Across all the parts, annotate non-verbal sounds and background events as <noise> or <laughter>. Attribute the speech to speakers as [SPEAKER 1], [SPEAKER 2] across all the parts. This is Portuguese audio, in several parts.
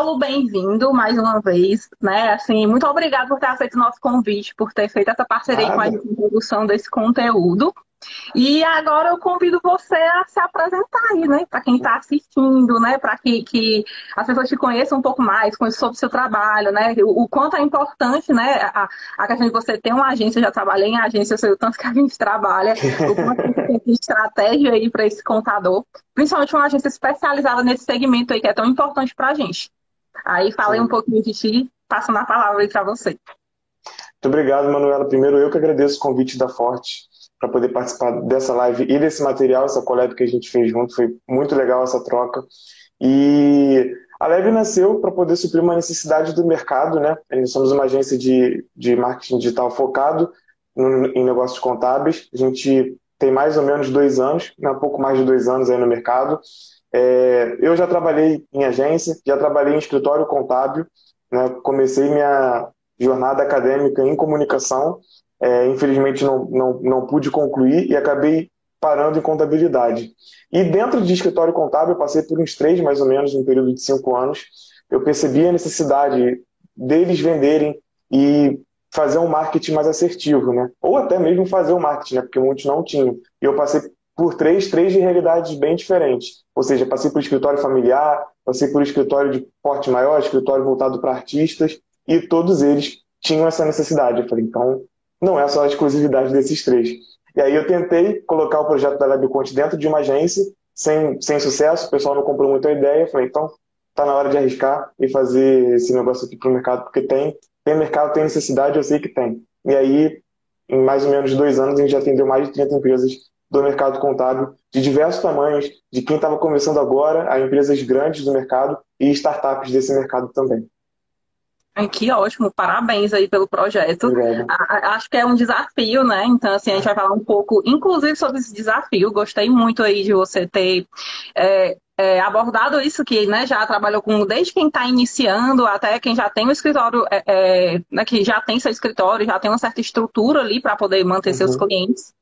[SPEAKER 1] Paulo, bem-vindo mais uma vez, né? Assim, muito obrigado por ter aceito o nosso convite, por ter feito essa parceria Nada. com a gente produção desse conteúdo. E agora eu convido você a se apresentar aí, né? Para quem está assistindo, né? Para que, que as pessoas te conheçam um pouco mais, conheçam sobre o seu trabalho, né? O, o quanto é importante, né? A, a, questão de você ter uma agência, já trabalhei em agência, eu sei o tanto que a gente trabalha, o quanto a gente tem estratégia aí para esse contador, principalmente uma agência especializada nesse segmento aí que é tão importante para a gente. Aí falei um pouquinho de ti, passando a palavra aí para você.
[SPEAKER 2] Muito obrigado, Manuela. Primeiro, eu que agradeço o convite da Forte para poder participar dessa live e desse material, essa coleta que a gente fez junto. Foi muito legal essa troca. E a Leve nasceu para poder suprir uma necessidade do mercado, né? Nós somos uma agência de, de marketing digital focado no, em negócios contábeis. A gente tem mais ou menos dois anos, né? um pouco mais de dois anos aí no mercado. É, eu já trabalhei em agência, já trabalhei em escritório contábil, né? comecei minha jornada acadêmica em comunicação é, infelizmente não, não, não pude concluir e acabei parando em contabilidade. E dentro de escritório contábil, eu passei por uns três, mais ou menos, um período de cinco anos. Eu percebi a necessidade deles venderem e fazer um marketing mais assertivo, né? Ou até mesmo fazer o um marketing, né? Porque muitos não tinham. E eu passei por três, três de realidades bem diferentes. Ou seja, passei por escritório familiar, passei por escritório de porte maior, escritório voltado para artistas, e todos eles tinham essa necessidade. Eu falei, então não é só a exclusividade desses três. E aí eu tentei colocar o projeto da LabConte dentro de uma agência, sem, sem sucesso, o pessoal não comprou muito a ideia, falei, então tá na hora de arriscar e fazer esse negócio aqui para o mercado, porque tem, tem mercado, tem necessidade, eu sei que tem. E aí, em mais ou menos dois anos, a gente já atendeu mais de 30 empresas do mercado contábil, de diversos tamanhos, de quem estava começando agora, a empresas grandes do mercado e startups desse mercado também.
[SPEAKER 1] Que ótimo, parabéns aí pelo projeto. Acho que é um desafio, né? Então, assim, a gente vai falar um pouco, inclusive, sobre esse desafio. Gostei muito aí de você ter é, é, abordado isso, que né, já trabalhou com desde quem está iniciando até quem já tem um escritório, é, é, né, que já tem seu escritório, já tem uma certa estrutura ali para poder manter uhum. seus clientes.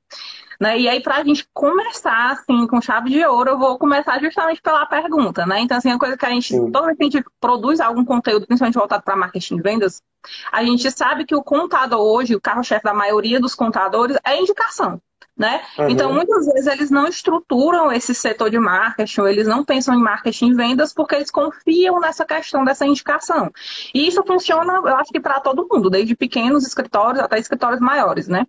[SPEAKER 1] Né? E aí, para a gente começar assim, com chave de ouro, eu vou começar justamente pela pergunta, né? Então, assim, a coisa que a gente, Sim. toda vez que a gente produz algum conteúdo, principalmente voltado para marketing e vendas, a gente sabe que o contador hoje, o carro-chefe da maioria dos contadores, é indicação. Né? Uhum. Então, muitas vezes eles não estruturam esse setor de marketing, eles não pensam em marketing e vendas porque eles confiam nessa questão dessa indicação. E isso funciona, eu acho que para todo mundo, desde pequenos escritórios até escritórios maiores, né?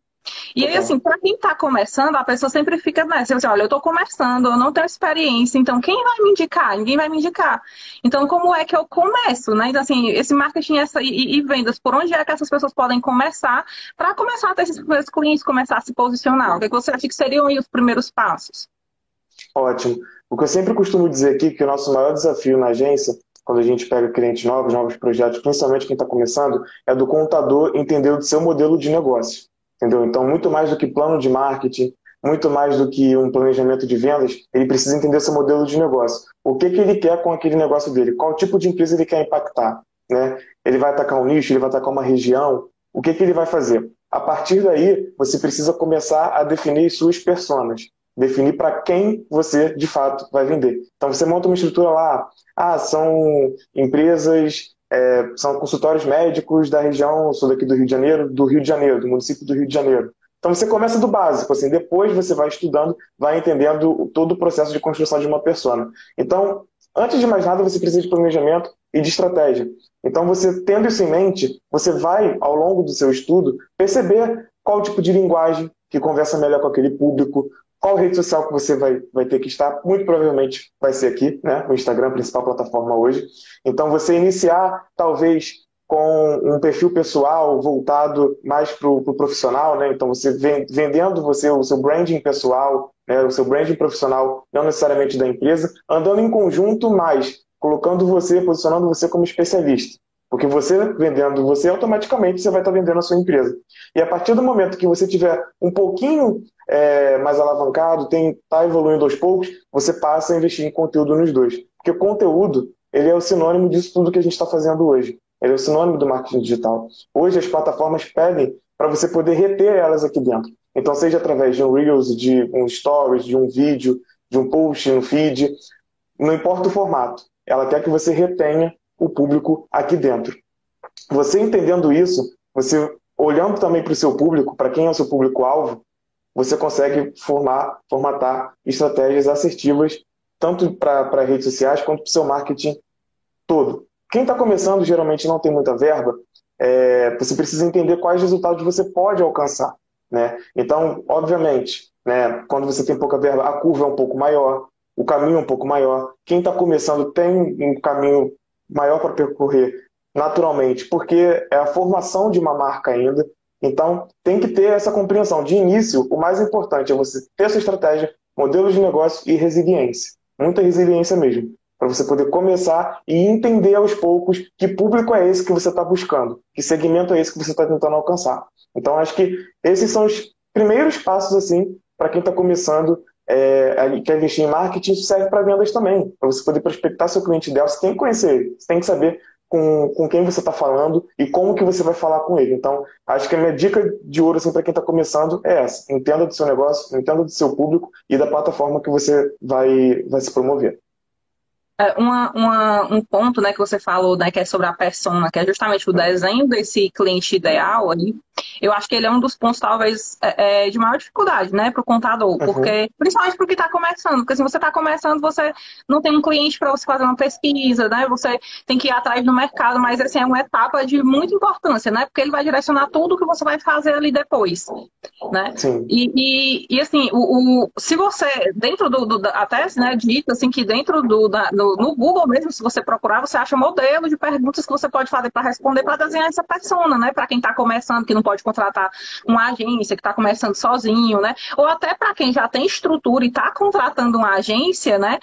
[SPEAKER 1] E aí, assim, para quem está começando, a pessoa sempre fica nessa. Assim, olha, eu estou começando, eu não tenho experiência, então quem vai me indicar? Ninguém vai me indicar. Então, como é que eu começo, né? Então, assim, esse marketing essa, e, e vendas, por onde é que essas pessoas podem começar para começar a ter esses primeiros clientes, começar a se posicionar? O que você acha que seriam os primeiros passos?
[SPEAKER 2] Ótimo. O que eu sempre costumo dizer aqui, que o nosso maior desafio na agência quando a gente pega clientes novos, novos projetos, principalmente quem está começando, é do contador entender o seu modelo de negócio. Entendeu? Então, muito mais do que plano de marketing, muito mais do que um planejamento de vendas, ele precisa entender seu modelo de negócio. O que, que ele quer com aquele negócio dele? Qual tipo de empresa ele quer impactar? Né? Ele vai atacar um nicho, ele vai atacar uma região? O que, que ele vai fazer? A partir daí, você precisa começar a definir suas personas. Definir para quem você, de fato, vai vender. Então, você monta uma estrutura lá. Ah, são empresas é, são consultórios médicos da região, sou daqui do Rio de Janeiro, do Rio de Janeiro, do município do Rio de Janeiro. Então você começa do básico, assim, depois você vai estudando, vai entendendo todo o processo de construção de uma persona. Então, antes de mais nada, você precisa de planejamento e de estratégia. Então, você tendo isso em mente, você vai, ao longo do seu estudo, perceber qual tipo de linguagem que conversa melhor com aquele público, qual rede social que você vai, vai ter que estar? Muito provavelmente vai ser aqui, né? O Instagram, principal plataforma hoje. Então, você iniciar, talvez, com um perfil pessoal voltado mais para o pro profissional, né? Então, você vendendo você o seu branding pessoal, né? o seu branding profissional, não necessariamente da empresa, andando em conjunto, mas colocando você, posicionando você como especialista. Porque você vendendo você, automaticamente você vai estar vendendo a sua empresa. E a partir do momento que você tiver um pouquinho é, mais alavancado, está evoluindo aos poucos, você passa a investir em conteúdo nos dois. Porque conteúdo ele é o sinônimo disso tudo que a gente está fazendo hoje. Ele é o sinônimo do marketing digital. Hoje as plataformas pedem para você poder reter elas aqui dentro. Então, seja através de um Reels, de um Stories, de um vídeo, de um post no feed, não importa o formato. Ela quer que você retenha o público aqui dentro. Você entendendo isso, você olhando também para o seu público, para quem é o seu público-alvo, você consegue formar, formatar estratégias assertivas, tanto para redes sociais quanto para o seu marketing todo. Quem está começando geralmente não tem muita verba, é, você precisa entender quais resultados você pode alcançar. Né? Então, obviamente, né, quando você tem pouca verba, a curva é um pouco maior, o caminho é um pouco maior. Quem está começando tem um caminho maior para percorrer naturalmente, porque é a formação de uma marca ainda. Então, tem que ter essa compreensão. De início, o mais importante é você ter sua estratégia, modelo de negócio e resiliência. Muita resiliência mesmo para você poder começar e entender aos poucos que público é esse que você está buscando, que segmento é esse que você está tentando alcançar. Então, acho que esses são os primeiros passos assim para quem está começando é, quer investir em marketing, isso serve para vendas também. Para você poder prospectar seu cliente ideal, você tem que conhecer você tem que saber com, com quem você está falando e como que você vai falar com ele. Então, acho que a minha dica de ouro assim, para quem está começando é essa. Entenda do seu negócio, entenda do seu público e da plataforma que você vai, vai se promover.
[SPEAKER 1] É, uma, uma, um ponto né, que você falou, né, que é sobre a persona, que é justamente o desenho desse cliente ideal ali, eu acho que ele é um dos pontos, talvez, é, é de maior dificuldade, né, para o contador, uhum. porque, principalmente porque está começando, porque se você está começando, você não tem um cliente para você fazer uma pesquisa, né, você tem que ir atrás do mercado, mas, assim, é uma etapa de muita importância, né, porque ele vai direcionar tudo que você vai fazer ali depois, né, Sim. E, e, e assim, o, o, se você, dentro do, do até, né, dito, assim, que dentro do, da, do no, Google mesmo, se você procurar, você acha modelo de perguntas que você pode fazer para responder para desenhar essa persona, né? Para quem está começando, que não pode contratar uma agência, que está começando sozinho, né? Ou até para quem já tem estrutura e está contratando uma agência, né?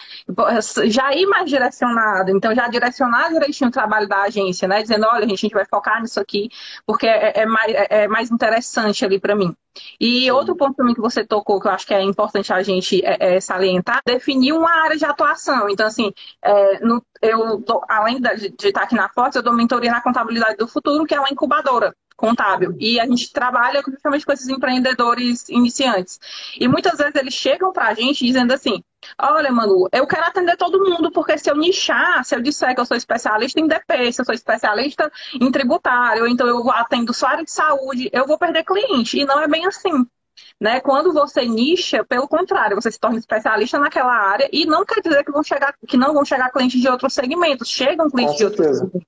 [SPEAKER 1] Já ir mais direcionado, então já direcionar direitinho o trabalho da agência, né? Dizendo, olha, a gente vai focar nisso aqui, porque é, é mais, é, é mais interessante ali para mim. E outro ponto também que você tocou, que eu acho que é importante a gente é, é, salientar, definir uma área de atuação. Então, assim, é, no, eu, além de, de estar aqui na Forte, eu dou mentoria na Contabilidade do Futuro, que é uma incubadora contábil. E a gente trabalha justamente com esses empreendedores iniciantes. E muitas vezes eles chegam para a gente dizendo assim: Olha, Manu, eu quero atender todo mundo, porque se eu nichar, se eu disser que eu sou especialista em DP, se eu sou especialista em tributário, então eu atendo só área de saúde, eu vou perder cliente. E não é bem assim. Né? Quando você nicha, pelo contrário, você se torna especialista naquela área e não quer dizer que, vão chegar, que não vão chegar clientes de outros segmentos. Chegam clientes de outros segmentos.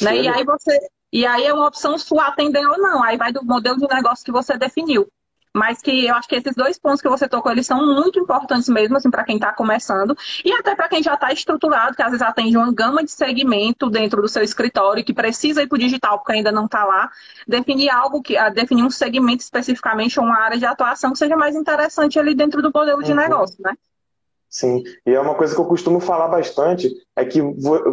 [SPEAKER 1] Né? E aí você e aí é uma opção sua atender ou não. Aí vai do modelo de negócio que você definiu. Mas que eu acho que esses dois pontos que você tocou, eles são muito importantes mesmo, assim, para quem está começando. E até para quem já está estruturado, que às vezes atende uma gama de segmento dentro do seu escritório, que precisa ir para o digital, porque ainda não está lá. Definir algo, que, ah, definir um segmento especificamente, ou uma área de atuação que seja mais interessante ali dentro do modelo de uhum. negócio, né?
[SPEAKER 2] Sim, e é uma coisa que eu costumo falar bastante, é que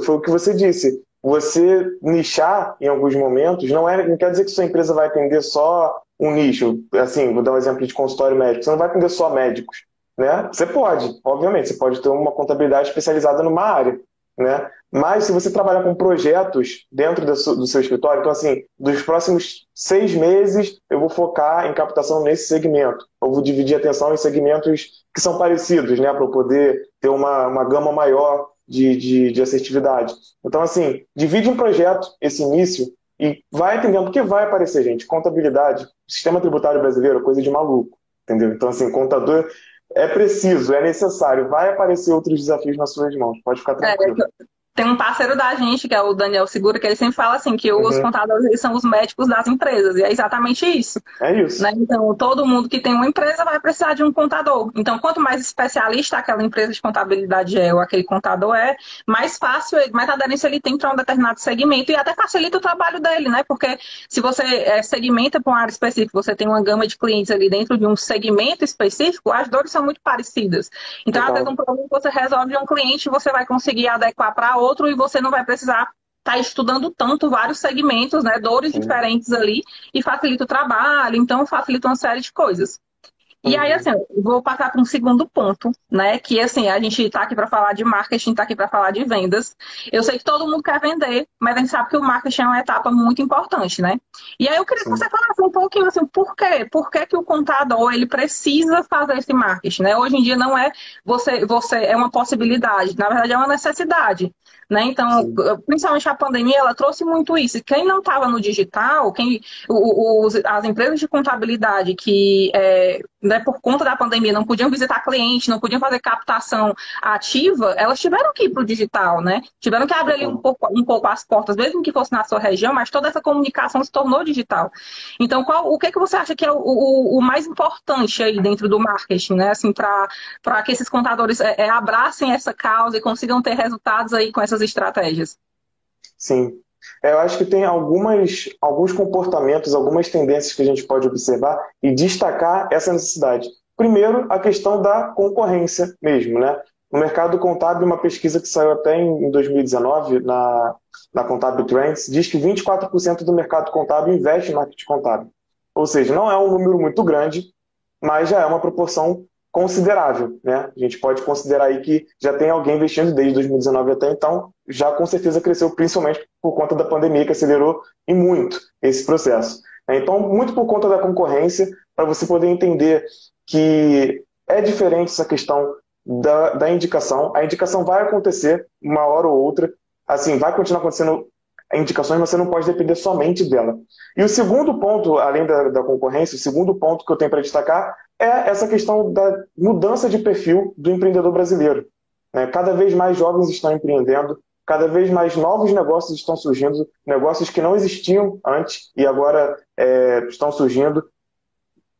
[SPEAKER 2] foi o que você disse, você nichar em alguns momentos não, é, não quer dizer que sua empresa vai atender só um nicho. Assim, vou dar um exemplo de consultório médico. Você não vai atender só médicos. Né? Você pode, obviamente, você pode ter uma contabilidade especializada numa área. Né? Mas se você trabalhar com projetos dentro do seu, do seu, escritório, então assim, dos próximos seis meses eu vou focar em captação nesse segmento. Eu vou dividir a atenção em segmentos que são parecidos, né? Para eu poder ter uma, uma gama maior de, de, de assertividade. Então, assim, divide um projeto, esse início, e vai entendendo, porque vai aparecer, gente. Contabilidade, sistema tributário brasileiro, coisa de maluco, entendeu? Então, assim, contador é preciso, é necessário, vai aparecer outros desafios nas suas mãos, pode ficar é, tranquilo. É,
[SPEAKER 1] tem um parceiro da gente, que é o Daniel Segura, que ele sempre fala assim, que os uhum. contadores são os médicos das empresas, e é exatamente isso.
[SPEAKER 2] É isso.
[SPEAKER 1] Né? Então, todo mundo que tem uma empresa vai precisar de um contador. Então, quanto mais especialista aquela empresa de contabilidade é, ou aquele contador é, mais fácil, mais aderência ele tem para um determinado segmento, e até facilita o trabalho dele, né? Porque se você é, segmenta para uma área específica, você tem uma gama de clientes ali dentro de um segmento específico, as dores são muito parecidas. Então, às vezes, um problema que você resolve de um cliente, você vai conseguir adequar para outro outro e você não vai precisar estar tá estudando tanto vários segmentos, né, dores Sim. diferentes ali, e facilita o trabalho, então facilita uma série de coisas. E aí, assim, vou passar para um segundo ponto, né? Que assim, a gente está aqui para falar de marketing, está aqui para falar de vendas. Eu sei que todo mundo quer vender, mas a gente sabe que o marketing é uma etapa muito importante, né? E aí eu queria Sim. que você falasse um pouquinho assim, por quê? Por que, que o contador ele precisa fazer esse marketing, né? Hoje em dia não é você, você é uma possibilidade, na verdade é uma necessidade. Né? Então, Sim. principalmente a pandemia, ela trouxe muito isso. Quem não estava no digital, quem, os, as empresas de contabilidade que, é, né, por conta da pandemia, não podiam visitar cliente, não podiam fazer captação ativa, elas tiveram que ir para o digital, né? Tiveram que abrir ali um pouco, um pouco as portas, mesmo que fosse na sua região, mas toda essa comunicação se tornou digital. Então, qual, o que, é que você acha que é o, o, o mais importante aí dentro do marketing, né? Assim, para que esses contadores é, é, abracem essa causa e consigam ter resultados aí com essas estratégias?
[SPEAKER 2] Sim. É, eu acho que tem algumas, alguns comportamentos, algumas tendências que a gente pode observar e destacar essa necessidade. Primeiro, a questão da concorrência mesmo, né? No mercado contábil, uma pesquisa que saiu até em 2019 na, na Contábil Trends diz que 24% do mercado contábil investe em marketing contábil. Ou seja, não é um número muito grande, mas já é uma proporção considerável, né? A gente pode considerar aí que já tem alguém investindo desde 2019 até então, já com certeza cresceu principalmente por conta da pandemia que acelerou e muito esse processo. Né? Então, muito por conta da concorrência, para você poder entender que é diferente essa questão da, da indicação. A indicação vai acontecer uma hora ou outra, assim, vai continuar acontecendo indicações, mas você não pode depender somente dela. E o segundo ponto, além da, da concorrência, o segundo ponto que eu tenho para destacar é essa questão da mudança de perfil do empreendedor brasileiro. Né? Cada vez mais jovens estão empreendendo, cada vez mais novos negócios estão surgindo, negócios que não existiam antes e agora é, estão surgindo.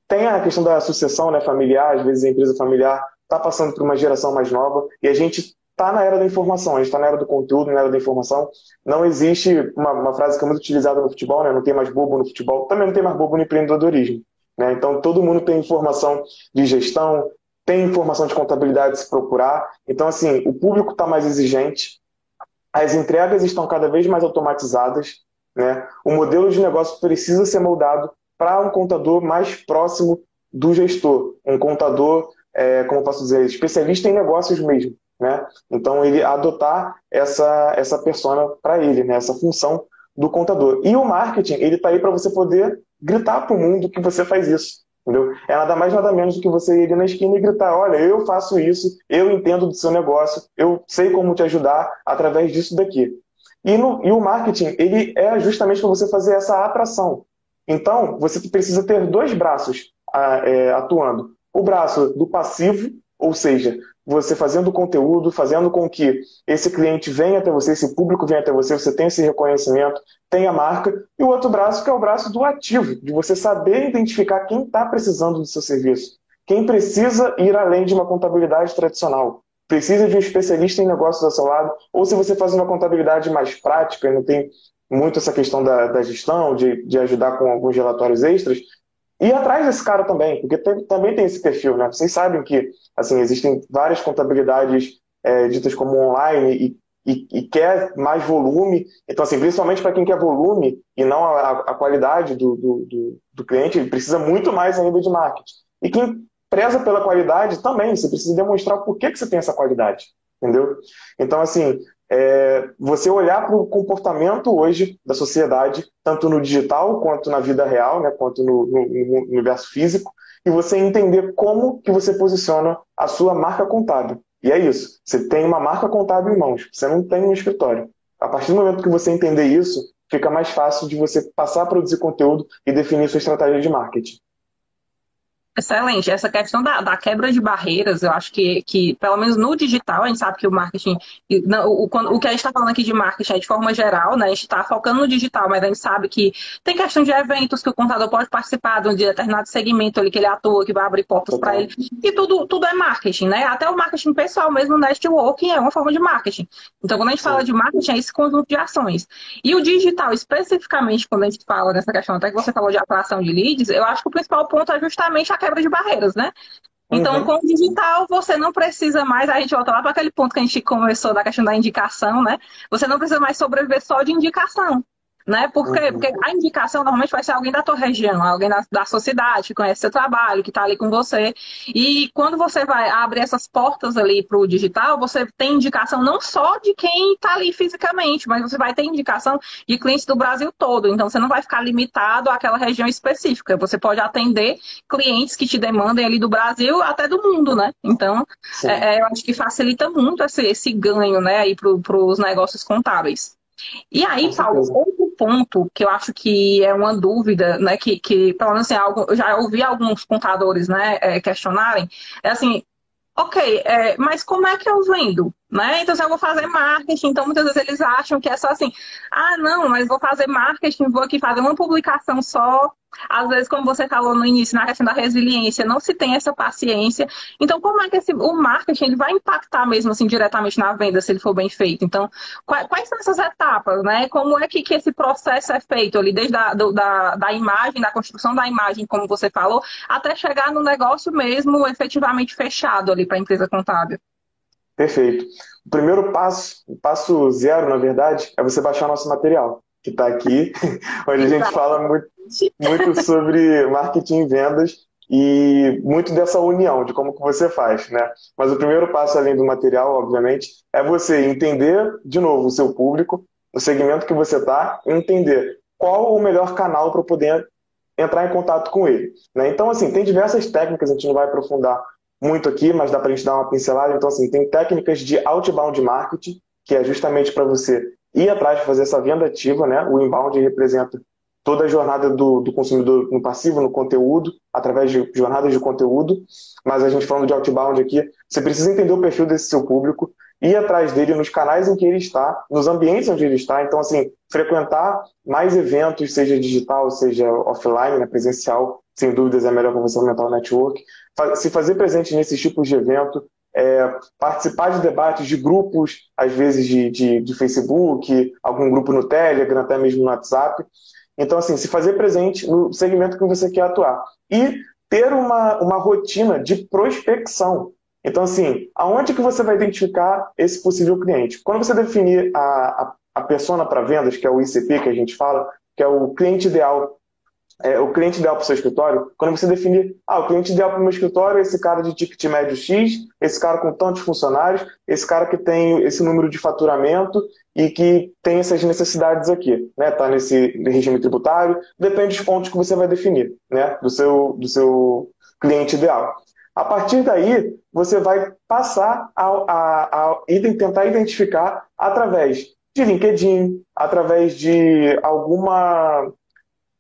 [SPEAKER 2] Tem a questão da sucessão né, familiar, às vezes a empresa familiar está passando por uma geração mais nova e a gente está na era da informação, a gente está na era do conteúdo, na era da informação. Não existe uma, uma, frase que é muito utilizada no futebol, né? não tem mais bobo no futebol, também não tem mais bobo no empreendedorismo. Né? Então, todo mundo tem informação de gestão, tem informação de contabilidade se procurar. Então, assim, o público está mais exigente, as entregas estão cada vez mais automatizadas, né? o modelo de negócio precisa ser moldado para um contador mais próximo do gestor, um contador, é, como posso dizer, especialista em negócios mesmo. Né? Então, ele adotar essa, essa persona para ele, né? essa função do contador. E o marketing, ele está aí para você poder gritar para o mundo que você faz isso. Entendeu? É nada mais nada menos do que você ir na esquina e gritar: olha, eu faço isso, eu entendo do seu negócio, eu sei como te ajudar através disso daqui. E, no, e o marketing, ele é justamente para você fazer essa atração. Então, você precisa ter dois braços é, atuando: o braço do passivo, ou seja, você fazendo conteúdo, fazendo com que esse cliente venha até você, esse público venha até você, você tenha esse reconhecimento, tenha marca, e o outro braço que é o braço do ativo, de você saber identificar quem está precisando do seu serviço, quem precisa ir além de uma contabilidade tradicional, precisa de um especialista em negócios ao seu lado, ou se você faz uma contabilidade mais prática não tem muito essa questão da, da gestão, de, de ajudar com alguns relatórios extras, e atrás desse cara também, porque tem, também tem esse perfil, né? Vocês sabem que assim existem várias contabilidades é, ditas como online e, e, e, quer mais volume. Então, assim, principalmente para quem quer volume e não a, a qualidade do, do, do, do, cliente, ele precisa muito mais ainda de marketing. E quem preza pela qualidade também, você precisa demonstrar por que, que você tem essa qualidade, entendeu? Então, assim, é, você olhar para o comportamento hoje da sociedade, tanto no digital quanto na vida real, né, quanto no, no, no, universo físico, e você entender como que você posiciona a sua marca contábil. E é isso. Você tem uma marca contábil em mãos, você não tem um escritório. A partir do momento que você entender isso, fica mais fácil de você passar a produzir conteúdo e definir sua estratégia de marketing.
[SPEAKER 1] Excelente. Essa questão da, da, quebra de barreiras, eu acho que, que, pelo menos no digital, a gente sabe que o marketing, o, o, o que a gente está falando aqui de marketing é de forma geral, né? A gente está focando no digital, mas a gente sabe que tem questão de eventos que o contador pode participar de um determinado segmento ali que ele atua, que vai abrir portas para ele. E tudo, tudo é marketing, né? Até o marketing pessoal mesmo, o networking é uma forma de marketing. Então, quando a gente fala de marketing, é esse conjunto de ações. E o digital, especificamente, quando a gente fala nessa questão, até que você falou de atração de leads, eu acho que o principal ponto é justamente a quebra quebra de barreiras, né? Então, uhum. com o digital, você não precisa mais, a gente volta lá para aquele ponto que a gente começou da questão da indicação, né? Você não precisa mais sobreviver só de indicação. Né? Por quê? Uhum. Porque a indicação normalmente vai ser alguém da tua região, alguém da, da sociedade, que conhece seu trabalho, que está ali com você. E quando você vai abrir essas portas ali para o digital, você tem indicação não só de quem está ali fisicamente, mas você vai ter indicação de clientes do Brasil todo. Então você não vai ficar limitado àquela região específica. Você pode atender clientes que te demandem ali do Brasil até do mundo, né? Então, é, é, eu acho que facilita muito esse, esse ganho, né, aí para os negócios contábeis. E aí, Paulo, outro ponto que eu acho que é uma dúvida, né, que, que pelo menos assim, algo, eu já ouvi alguns contadores, né, é, questionarem, é assim, ok, é, mas como é que eu vendo? Né? Então, se eu vou fazer marketing, então muitas vezes eles acham que é só assim, ah, não, mas vou fazer marketing, vou aqui fazer uma publicação só. Às vezes, como você falou no início, na questão da resiliência, não se tem essa paciência. Então, como é que esse, o marketing ele vai impactar mesmo assim diretamente na venda, se ele for bem feito? Então, quais, quais são essas etapas, né? Como é que, que esse processo é feito ali, desde a do, da, da imagem, da construção da imagem, como você falou, até chegar no negócio mesmo efetivamente fechado ali para a empresa contábil?
[SPEAKER 2] Perfeito. O primeiro passo, o passo zero, na verdade, é você baixar nosso material, que está aqui, <laughs> onde a gente fala muito, muito sobre marketing e vendas e muito dessa união, de como que você faz, né? Mas o primeiro passo, além do material, obviamente, é você entender, de novo, o seu público, o segmento que você está, entender qual o melhor canal para poder entrar em contato com ele. Né? Então, assim, tem diversas técnicas, a gente não vai aprofundar muito aqui, mas dá para a gente dar uma pincelada. Então, assim, tem técnicas de outbound marketing, que é justamente para você ir atrás de fazer essa venda ativa, né? O inbound representa toda a jornada do, do consumidor no passivo, no conteúdo, através de jornadas de conteúdo. Mas a gente falando de outbound aqui, você precisa entender o perfil desse seu público, ir atrás dele nos canais em que ele está, nos ambientes onde ele está. Então, assim, frequentar mais eventos, seja digital, seja offline, né, presencial, sem dúvidas é melhor para você aumentar o network se fazer presente nesses tipos de evento, é, participar de debates de grupos, às vezes de, de, de, Facebook, algum grupo no Telegram, até mesmo no WhatsApp. Então, assim, se fazer presente no segmento que você quer atuar. E ter uma, uma rotina de prospecção. Então, assim, aonde que você vai identificar esse possível cliente? Quando você definir a, a, a persona para vendas, que é o ICP que a gente fala, que é o cliente ideal é, o cliente ideal para o seu escritório, quando você definir, ah, o cliente ideal para o meu escritório é esse cara de ticket médio X, esse cara com tantos funcionários, esse cara que tem esse número de faturamento e que tem essas necessidades aqui, né? Tá nesse regime tributário, depende dos pontos que você vai definir, né? Do seu, do seu cliente ideal. A partir daí, você vai passar a, a, a tentar identificar através de LinkedIn, através de alguma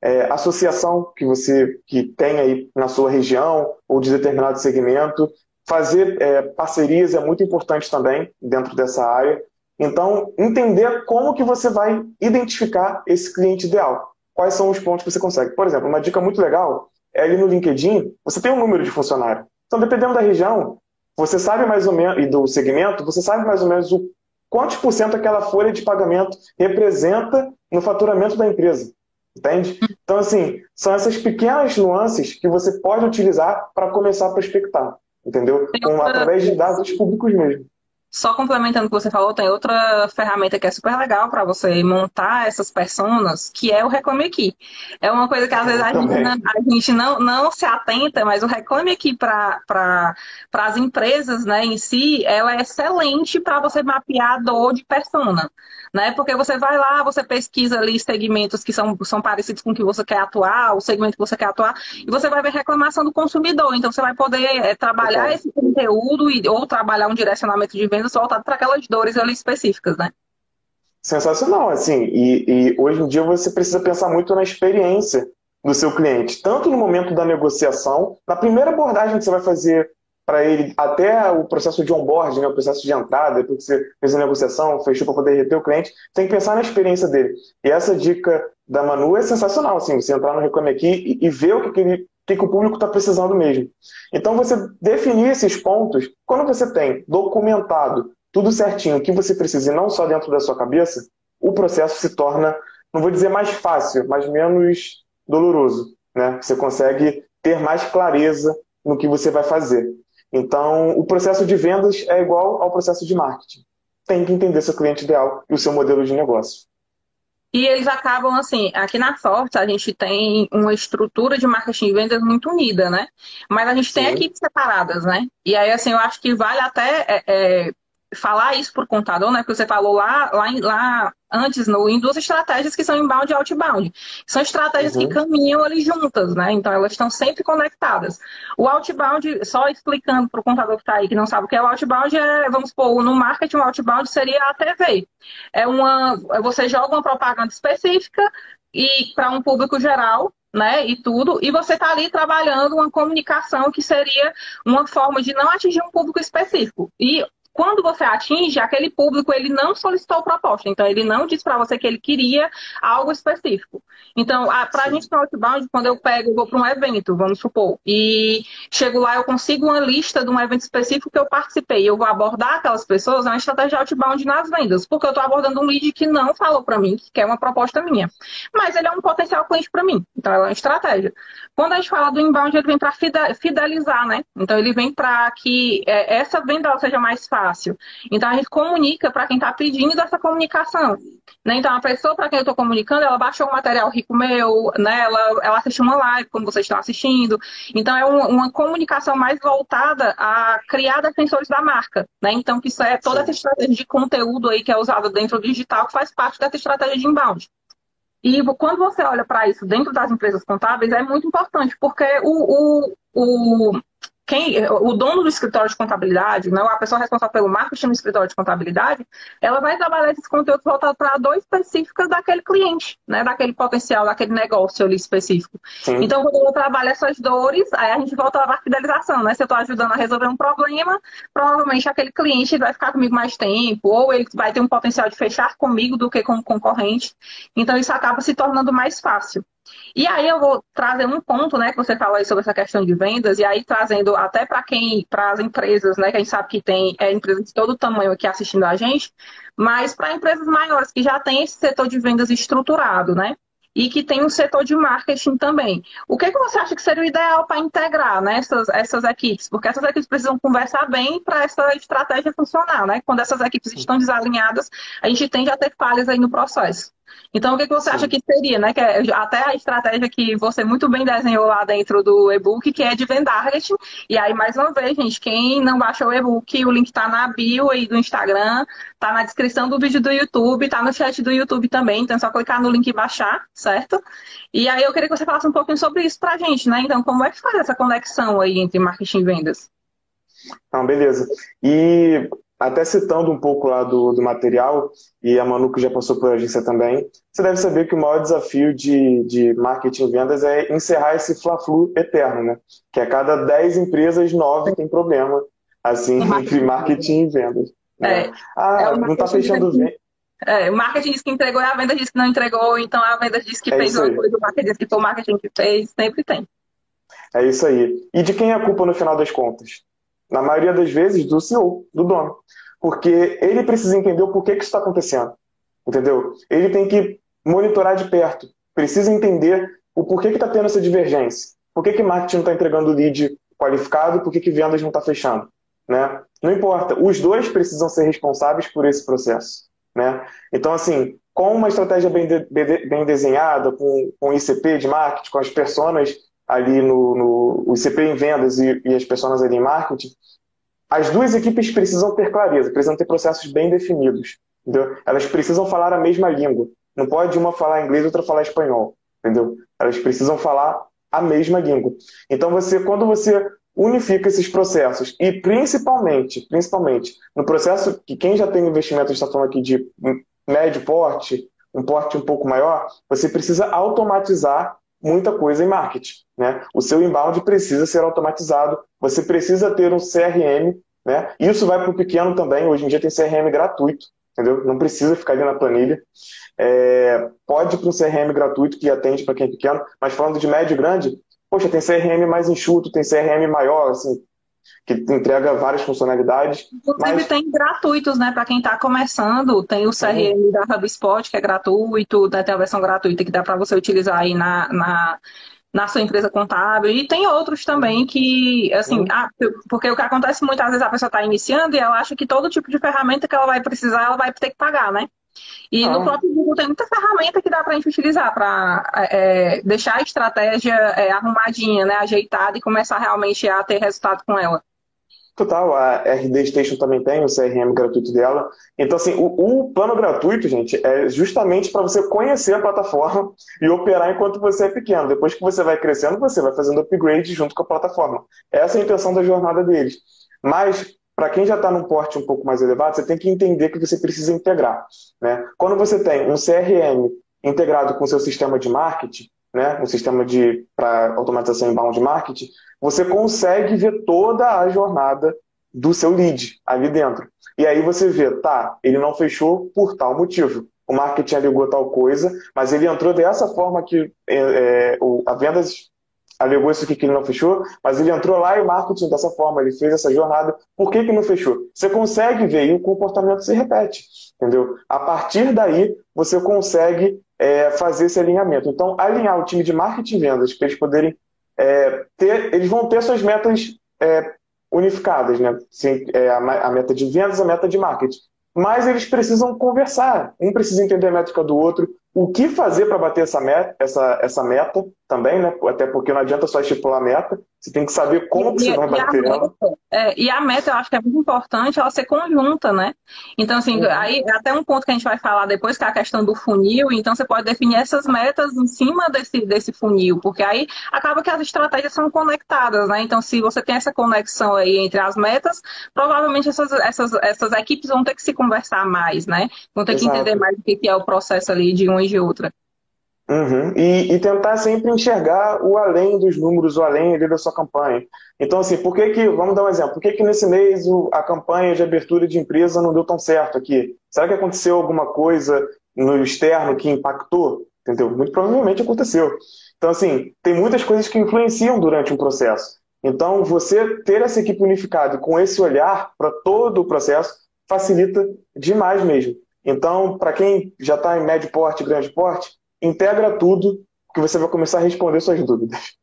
[SPEAKER 2] é, associação que você que tem aí na sua região ou de determinado segmento. Fazer é, parcerias é muito importante também dentro dessa área. Então, entender como que você vai identificar esse cliente ideal. Quais são os pontos que você consegue. Por exemplo, uma dica muito legal é ali no LinkedIn, você tem um número de funcionário. Então, dependendo da região, você sabe mais ou menos, e do segmento, você sabe mais ou menos o quantos por cento aquela folha de pagamento representa no faturamento da empresa. Entende? Então, assim, são essas pequenas nuances que você pode utilizar para começar a prospectar, entendeu? Com, através de dados públicos mesmo.
[SPEAKER 1] Só complementando o que você falou, tem outra ferramenta que é super legal para você montar essas personas, que é o Reclame Aqui. É uma coisa que às vezes a gente, não, a gente não, não se atenta, mas o Reclame Aqui para pra, as empresas né, em si, ela é excelente para você mapear a dor de persona né? Porque você vai lá, você pesquisa ali segmentos que são, são parecidos com o que você quer atuar, o segmento que você quer atuar, e você vai ver reclamação do consumidor. Então você vai poder é, trabalhar esse conteúdo e, ou trabalhar um direcionamento de vendas voltado para aquelas dores ali específicas, né?
[SPEAKER 2] Sensacional, assim, e, e hoje em dia você precisa pensar muito na experiência do seu cliente, tanto no momento da negociação, na primeira abordagem que você vai fazer para ele, até o processo de onboarding, né, o processo de entrada, depois que você fez a negociação, fechou para poder reter o cliente, tem que pensar na experiência dele. E essa dica da Manu é sensacional, assim, você entrar no Reclame Aqui e, e ver o que, que, ele, que, que o público está precisando mesmo. Então, você definir esses pontos, quando você tem documentado tudo certinho, o que você precisa, e não só dentro da sua cabeça, o processo se torna, não vou dizer mais fácil, mas menos doloroso. Né? Você consegue ter mais clareza no que você vai fazer. Então, o processo de vendas é igual ao processo de marketing. Tem que entender seu cliente ideal e o seu modelo de negócio.
[SPEAKER 1] E eles acabam, assim, aqui na Forte a gente tem uma estrutura de marketing e vendas muito unida, né? Mas a gente tem Sim. equipes separadas, né? E aí, assim, eu acho que vale até é, é, falar isso por contador, né? Porque você falou lá, lá, lá antes no, em duas estratégias que são inbound e outbound. São estratégias uhum. que caminham ali juntas, né? Então elas estão sempre conectadas. O outbound, só explicando para o contador que está aí que não sabe o que é o outbound, é, vamos supor, no marketing o outbound seria a TV. É uma. Você joga uma propaganda específica e para um público geral, né, e tudo, e você está ali trabalhando uma comunicação que seria uma forma de não atingir um público específico. E quando você atinge, aquele público ele não solicitou proposta, então ele não disse para você que ele queria algo específico. Então, para a gente no outbound, quando eu pego, eu vou para um evento, vamos supor, e chego lá, eu consigo uma lista de um evento específico que eu participei, eu vou abordar aquelas pessoas, é uma estratégia outbound nas vendas, porque eu estou abordando um lead que não falou para mim, que é uma proposta minha, mas ele é um potencial cliente para mim, então é uma estratégia. Quando a gente fala do inbound, ele vem para fidelizar, né? Então ele vem para que é, essa venda seja mais fácil fácil. Então a gente comunica para quem está pedindo essa comunicação. Né? Então a pessoa para quem eu estou comunicando, ela baixou um material rico meu, né? ela, ela assistiu uma live como vocês estão assistindo. Então é uma, uma comunicação mais voltada a criar defensores da marca. Né? Então que isso é toda essa estratégia de conteúdo aí que é usada dentro do digital que faz parte dessa estratégia de inbound. E quando você olha para isso dentro das empresas contábeis, é muito importante, porque o, o, o, quem, o dono do escritório de contabilidade, não, a pessoa responsável pelo marketing do escritório de contabilidade, ela vai trabalhar esses conteúdos voltados para a dor específica daquele cliente, né, daquele potencial, daquele negócio ali específico. Sim. Então, quando eu trabalho essas dores, aí a gente volta para a fidelização, né? Se eu estou ajudando a resolver um problema, provavelmente aquele cliente vai ficar comigo mais tempo, ou ele vai ter um potencial de fechar comigo do que com o concorrente. Então, isso acaba se tornando mais fácil. E aí eu vou trazer um ponto, né, que você falou aí sobre essa questão de vendas, e aí trazendo até para quem, para as empresas, né, que a gente sabe que tem é, empresas de todo tamanho aqui assistindo a gente, mas para empresas maiores que já têm esse setor de vendas estruturado, né? E que tem um setor de marketing também. O que, que você acha que seria o ideal para integrar né, essas, essas equipes? Porque essas equipes precisam conversar bem para essa estratégia funcionar, né? Quando essas equipes estão desalinhadas, a gente tende a ter falhas aí no processo. Então, o que, você acha que seria, né? Que é até a estratégia que você muito bem desenhou lá dentro do e-book, que é de vendarget. E aí, mais uma vez, gente, quem não baixou o e-book, o link está na bio aí do Instagram, tá na descrição do vídeo do YouTube, tá no chat do YouTube também, então é só clicar no link e baixar, certo? E aí eu queria que você falasse um pouquinho sobre isso pra gente, né? Então, como é que faz essa conexão aí entre marketing e vendas?
[SPEAKER 2] Então, beleza. E até citando um pouco lá do, do material, e a Manu que já passou por agência também, você deve saber que o maior desafio de, de marketing e vendas é encerrar esse fla-flu eterno, né? Que a cada 10 empresas, 9 tem problema, assim, entre marketing e vendas. Né? É, ah, é não está fechando venda.
[SPEAKER 1] É, o marketing diz que entregou a venda diz que não entregou, então a venda diz que é fez uma coisa, o marketing diz que foi o marketing que fez, sempre tem.
[SPEAKER 2] É isso aí. E de quem é a culpa no final das contas? Na maioria das vezes, do CEO, do dono. Porque ele precisa entender o porquê que isso está acontecendo. Entendeu? Ele tem que monitorar de perto. Precisa entender o porquê que está tendo essa divergência. Por que, que marketing não está entregando lead qualificado por que, que vendas não está fechando. Né? Não importa. Os dois precisam ser responsáveis por esse processo. Né? Então, assim, com uma estratégia bem, de, bem desenhada, com, com ICP de marketing, com as personas ali no, no o ICP em vendas e, e as pessoas ali em marketing, as duas equipes precisam ter clareza, precisam ter processos bem definidos. Entendeu? Elas precisam falar a mesma língua. Não pode uma falar inglês e outra falar espanhol. Entendeu? Elas precisam falar a mesma língua. Então, você, quando você unifica esses processos e principalmente, principalmente no processo que quem já tem investimento está falando aqui de médio porte, um porte um pouco maior, você precisa automatizar muita coisa em marketing. Né? O seu inbound precisa ser automatizado, você precisa ter um CRM, né? Isso vai para o pequeno também, hoje em dia tem CRM gratuito, entendeu? Não precisa ficar ali na planilha. É, pode ir para um CRM gratuito que atende para quem é pequeno, mas falando de médio e grande, poxa, tem CRM mais enxuto, tem CRM maior, assim, que entrega várias funcionalidades.
[SPEAKER 1] Inclusive mas... tem gratuitos, né? Para quem está começando, tem o CRM uhum. da HubSpot, que é gratuito, né? tem a versão gratuita que dá para você utilizar aí na, na, na, sua empresa contábil. E tem outros também que, assim, ah, porque o que acontece muitas vezes a pessoa está iniciando e ela acha que todo tipo de ferramenta que ela vai precisar, ela vai ter que pagar, né? E no próprio Google tem muita ferramenta que dá para a gente utilizar para é, é, deixar a estratégia é, arrumadinha, né, ajeitada e começar realmente a ter resultado com ela.
[SPEAKER 2] Total, a RD Station também tem o CRM gratuito dela. Então, assim, o, o plano gratuito, gente, é justamente para você conhecer a plataforma e operar enquanto você é pequeno. Depois que você vai crescendo, você vai fazendo upgrade junto com a plataforma. Essa é a intenção da jornada deles. Mas, para quem já está num porte um pouco mais elevado, você tem que entender que você precisa integrar. Né? Quando você tem um CRM integrado com o seu sistema de marketing, né, um sistema de para automatização inbound marketing, você consegue ver toda a jornada do seu lead ali dentro. E aí você vê, tá, ele não fechou por tal motivo. O marketing alegou tal coisa, mas ele entrou dessa forma que é, é, o, a vendas alegou isso aqui que ele não fechou, mas ele entrou lá e o marketing dessa forma, ele fez essa jornada. Por que, que não fechou? Você consegue ver e o comportamento se repete, entendeu? A partir daí, você consegue é, fazer esse alinhamento. Então, alinhar o time de marketing e vendas para eles poderem é, ter, eles vão ter suas metas é, unificadas, né? Sim, é, a, a, meta de vendas, a meta de marketing. Mas eles precisam conversar. Um precisa entender a métrica do outro, o que fazer para bater essa meta, essa, essa meta também, né? Até porque não adianta só estipular a meta, você tem que saber como e, você vai bater ela.
[SPEAKER 1] É, e a meta, eu acho que é muito importante ela ser conjunta, né? Então, assim, uhum. aí até um ponto que a gente vai falar depois, que é a questão do funil, então você pode definir essas metas em cima desse, desse funil, porque aí acaba que as estratégias são conectadas, né? Então, se você tem essa conexão aí entre as metas, provavelmente essas, essas, essas equipes vão ter que se conversar mais, né? Vão ter Exato. que entender mais o que é o processo ali de uma e de outra.
[SPEAKER 2] Uhum. E, e, tentar sempre enxergar o além dos números, o além da sua campanha. Então, assim, por que que, vamos dar um exemplo, por que que nesse mês a campanha de abertura de empresa não deu tão certo aqui? Será que aconteceu alguma coisa no externo que impactou? Entendeu? Muito provavelmente aconteceu. Então, assim, tem muitas coisas que influenciam durante um processo. Então, você ter essa equipe unificada com esse olhar para todo o processo facilita demais mesmo. Então, para quem já está em médio porte, grande porte, integra tudo, que você vai começar a responder suas dúvidas.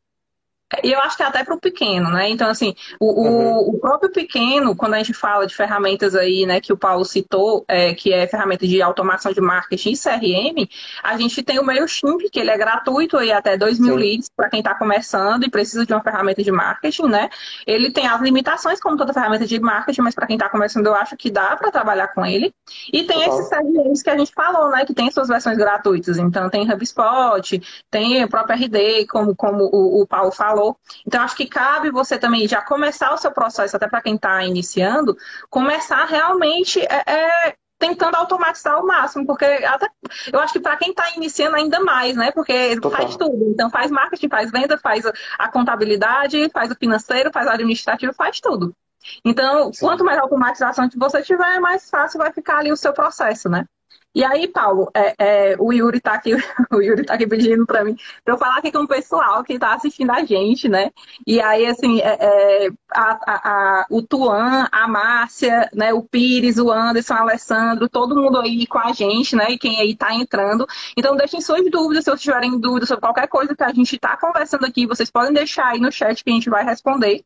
[SPEAKER 1] E eu acho que é até para o pequeno, né? Então, assim, o, uhum. o, próprio pequeno, quando a gente fala de ferramentas aí, né, que o Paulo citou, é, que é ferramenta de automação de marketing e CRM, a gente tem o MailChimp, que ele é gratuito aí até 2 mil leads para quem está começando e precisa de uma ferramenta de marketing, né? Ele tem as limitações, como toda ferramenta de marketing, mas para quem está começando, eu acho que dá para trabalhar com ele. E tem Total. esses CRMs que a gente falou, né, que tem suas versões gratuitas. Então, tem HubSpot, tem o próprio RD, como, como o, o Paulo falou falou. Então, acho que cabe você também já começar o seu processo, até para quem está iniciando, começar realmente é, é, tentando automatizar ao máximo, porque até, eu acho que para quem está iniciando ainda mais, né? Porque Total. faz tudo. Então faz marketing, faz venda, faz a contabilidade, faz o financeiro, faz o administrativo, faz tudo. Então, Sim. quanto mais automatização que você tiver, mais fácil vai ficar ali o seu processo, né? E aí, Paulo, é, é, o Yuri tá aqui, <laughs> o Yuri tá aqui pedindo para mim para eu falar aqui com o pessoal que está assistindo a gente, né? E aí, assim, é, é, a, a, a, o Tuan, a Márcia, né, o Pires, o Anderson, o Alessandro, todo mundo aí com a gente, né? E quem aí está entrando. Então, deixem suas dúvidas, se vocês tiverem dúvidas sobre qualquer coisa que a gente está conversando aqui, vocês podem deixar aí no chat que a gente vai responder.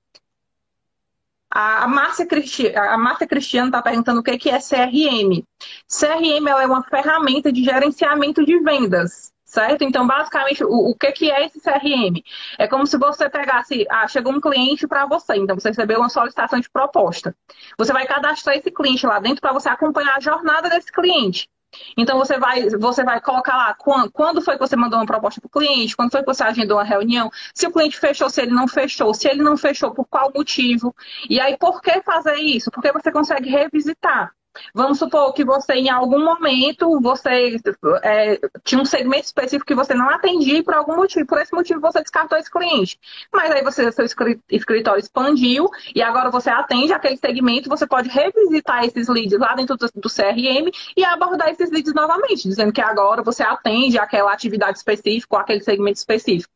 [SPEAKER 1] A Márcia, Cristi... a Márcia Cristiano está perguntando o que é CRM. CRM é uma ferramenta de gerenciamento de vendas, certo? Então, basicamente, o, o que, que é esse CRM? É como se você pegasse, ah, chegou um cliente para você, então você recebeu uma solicitação de proposta. Você vai cadastrar esse cliente lá dentro para você acompanhar a jornada desse cliente. Então você vai, você vai colocar lá quando, quando foi que você mandou uma proposta para o cliente, quando foi que você agendou uma reunião, se o cliente fechou, se ele não fechou, se ele não fechou, por qual motivo. E aí, por que fazer isso? Porque você consegue revisitar. Vamos supor que você, em algum momento, você é, tinha um segmento específico que você não atendia e por algum motivo. Por esse motivo, você descartou esse cliente. Mas aí você, seu escritório expandiu e agora você atende aquele segmento, você pode revisitar esses leads lá dentro do, do CRM e abordar esses leads novamente, dizendo que agora você atende aquela atividade específica ou aquele segmento específico.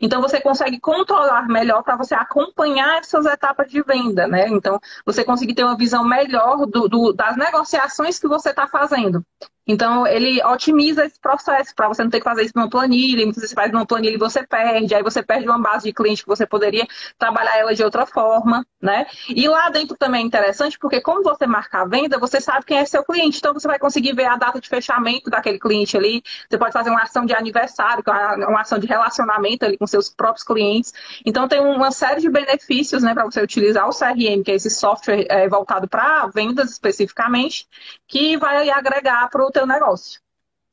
[SPEAKER 1] Então você consegue controlar melhor para você acompanhar essas etapas de venda, né? Então você conseguir ter uma visão melhor do, do, das negociações que você está fazendo. Então, ele otimiza esse processo para você não ter que fazer isso numa planilha. Muitas vezes você faz numa planilha e você perde, aí você perde uma base de cliente que você poderia trabalhar ela de outra forma, né? E lá dentro também é interessante, porque como você marca a venda, você sabe quem é seu cliente. Então, você vai conseguir ver a data de fechamento daquele cliente ali. Você pode fazer uma ação de aniversário, é uma ação de relacionamento ali com seus próprios clientes. Então, tem uma série de benefícios, né, para você utilizar o CRM, que é esse software é, voltado para vendas especificamente, que vai agregar para o teu negócio.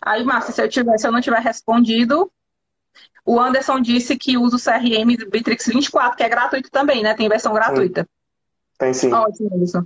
[SPEAKER 1] Aí, Márcia, se eu, tiver, se eu não tiver respondido, o Anderson disse que usa o CRM Bitrix 24, que é gratuito também, né? Tem versão gratuita.
[SPEAKER 2] Tem sim.
[SPEAKER 1] Ótimo, Anderson.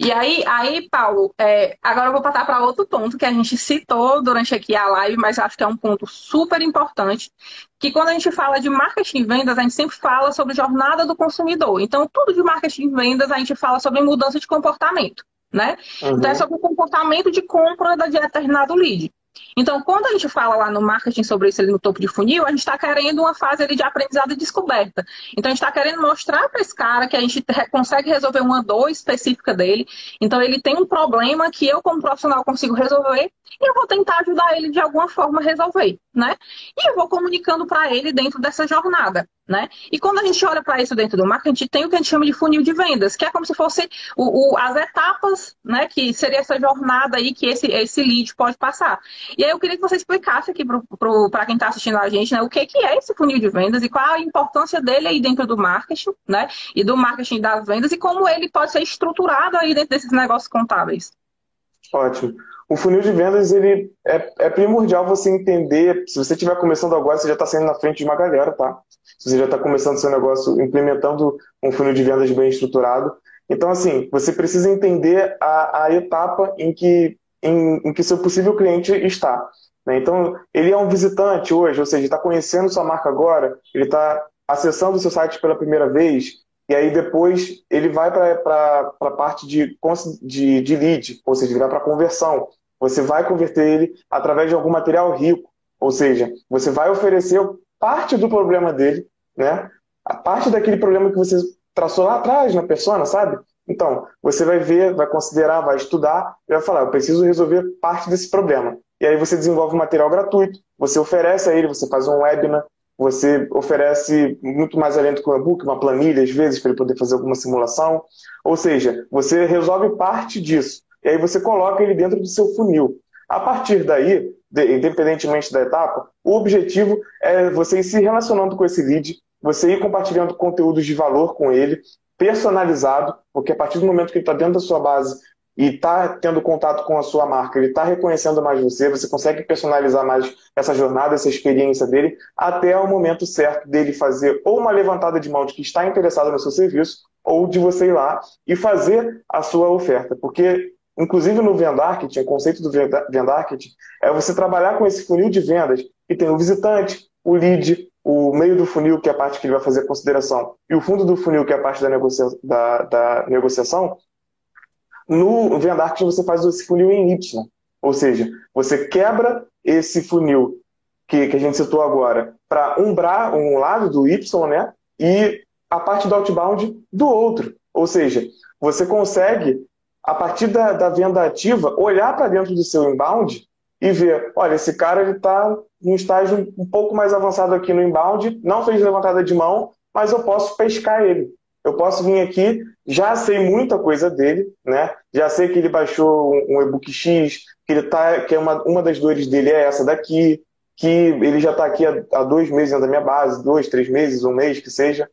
[SPEAKER 1] E aí, aí Paulo, é, agora eu vou passar para outro ponto que a gente citou durante aqui a live, mas acho que é um ponto super importante, que quando a gente fala de marketing e vendas, a gente sempre fala sobre jornada do consumidor. Então, tudo de marketing e vendas, a gente fala sobre mudança de comportamento né? Uhum. Então é sobre o comportamento de compra de determinado lead. Então, quando a gente fala lá no marketing sobre isso ali no topo de funil, a gente está querendo uma fase ali de aprendizado e descoberta. Então, a gente está querendo mostrar para esse cara que a gente consegue resolver uma dor específica dele. Então, ele tem um problema que eu, como profissional, consigo resolver e eu vou tentar ajudar ele de alguma forma a resolver, né? E eu vou comunicando para ele dentro dessa jornada. Né? E quando a gente olha para isso dentro do marketing, a gente tem o que a gente chama de funil de vendas, que é como se fosse o, o, as etapas, né? Que seria essa jornada aí que esse, esse lead pode passar. E aí eu queria que você explicasse aqui para quem está assistindo a gente, né? O que, que é esse funil de vendas e qual a importância dele aí dentro do marketing, né? E do marketing das vendas e como ele pode ser estruturado aí dentro desses negócios contábeis.
[SPEAKER 2] Ótimo. O funil de vendas ele é, é primordial você entender. Se você estiver começando agora, você já está saindo na frente de uma galera, tá? Se você já está começando seu negócio, implementando um funil de vendas bem estruturado. Então, assim, você precisa entender a, a etapa em que, em, em que seu possível cliente está. Né? Então, ele é um visitante hoje, ou seja, está conhecendo sua marca agora, ele está acessando o seu site pela primeira vez, e aí depois ele vai para a parte de, de, de lead, ou seja, ele vai para conversão. Você vai converter ele através de algum material rico, ou seja, você vai oferecer parte do problema dele, né? A parte daquele problema que você traçou lá atrás na persona, sabe? Então, você vai ver, vai considerar, vai estudar e vai falar, eu preciso resolver parte desse problema. E aí você desenvolve um material gratuito, você oferece a ele, você faz um webinar, você oferece muito mais além do que um e-book, uma planilha, às vezes, para ele poder fazer alguma simulação. Ou seja, você resolve parte disso. E aí você coloca ele dentro do seu funil. A partir daí, independentemente da etapa, o objetivo é você ir se relacionando com esse lead, você ir compartilhando conteúdos de valor com ele, personalizado, porque a partir do momento que ele está dentro da sua base, e está tendo contato com a sua marca, ele está reconhecendo mais você, você consegue personalizar mais essa jornada, essa experiência dele, até o momento certo dele fazer ou uma levantada de mão de que está interessado no seu serviço, ou de você ir lá e fazer a sua oferta. Porque, inclusive no Vendarket, o conceito do Vendarket é você trabalhar com esse funil de vendas que tem o visitante, o lead, o meio do funil, que é a parte que ele vai fazer a consideração, e o fundo do funil, que é a parte da, negocia da, da negociação, no Vendark você faz esse funil em Y. Ou seja, você quebra esse funil que, que a gente citou agora para um, um lado do Y, né? E a parte do outbound do outro. Ou seja, você consegue, a partir da, da venda ativa, olhar para dentro do seu inbound e ver, olha, esse cara está num estágio um pouco mais avançado aqui no inbound, não fez levantada de mão, mas eu posso pescar ele. Eu posso vir aqui, já sei muita coisa dele, né? Já sei que ele baixou um e-book X, que ele tá, que é uma, uma das dores dele é essa daqui, que ele já está aqui há, há, dois meses da minha base, dois, três meses, um mês, que seja.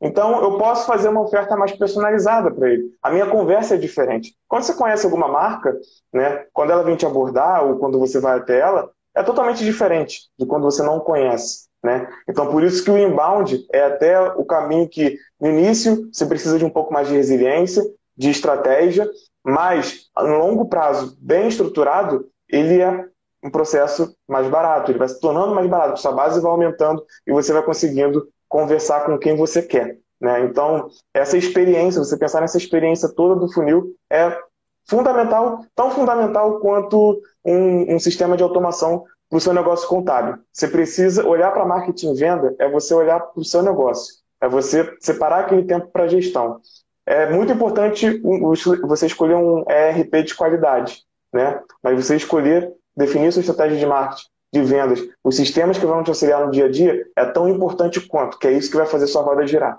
[SPEAKER 2] Então, eu posso fazer uma oferta mais personalizada para ele. A minha conversa é diferente. Quando você conhece alguma marca, né, quando ela vem te abordar ou quando você vai até ela, é totalmente diferente de quando você não conhece. Né? Então, por isso que o inbound é até o caminho que, no início, você precisa de um pouco mais de resiliência, de estratégia, mas, a longo prazo, bem estruturado, ele é um processo mais barato, ele vai se tornando mais barato, sua base vai aumentando e você vai conseguindo conversar com quem você quer. Né? Então, essa experiência, você pensar nessa experiência toda do funil é fundamental, tão fundamental quanto um, um sistema de automação para o seu negócio contábil. Você precisa olhar para marketing e venda, é você olhar para o seu negócio, é você separar aquele tempo para gestão. É muito importante você escolher um ERP de qualidade. né? Mas você escolher definir sua estratégia de marketing, de vendas, os sistemas que vão te auxiliar no dia a dia é tão importante quanto, que é isso que vai fazer sua roda girar.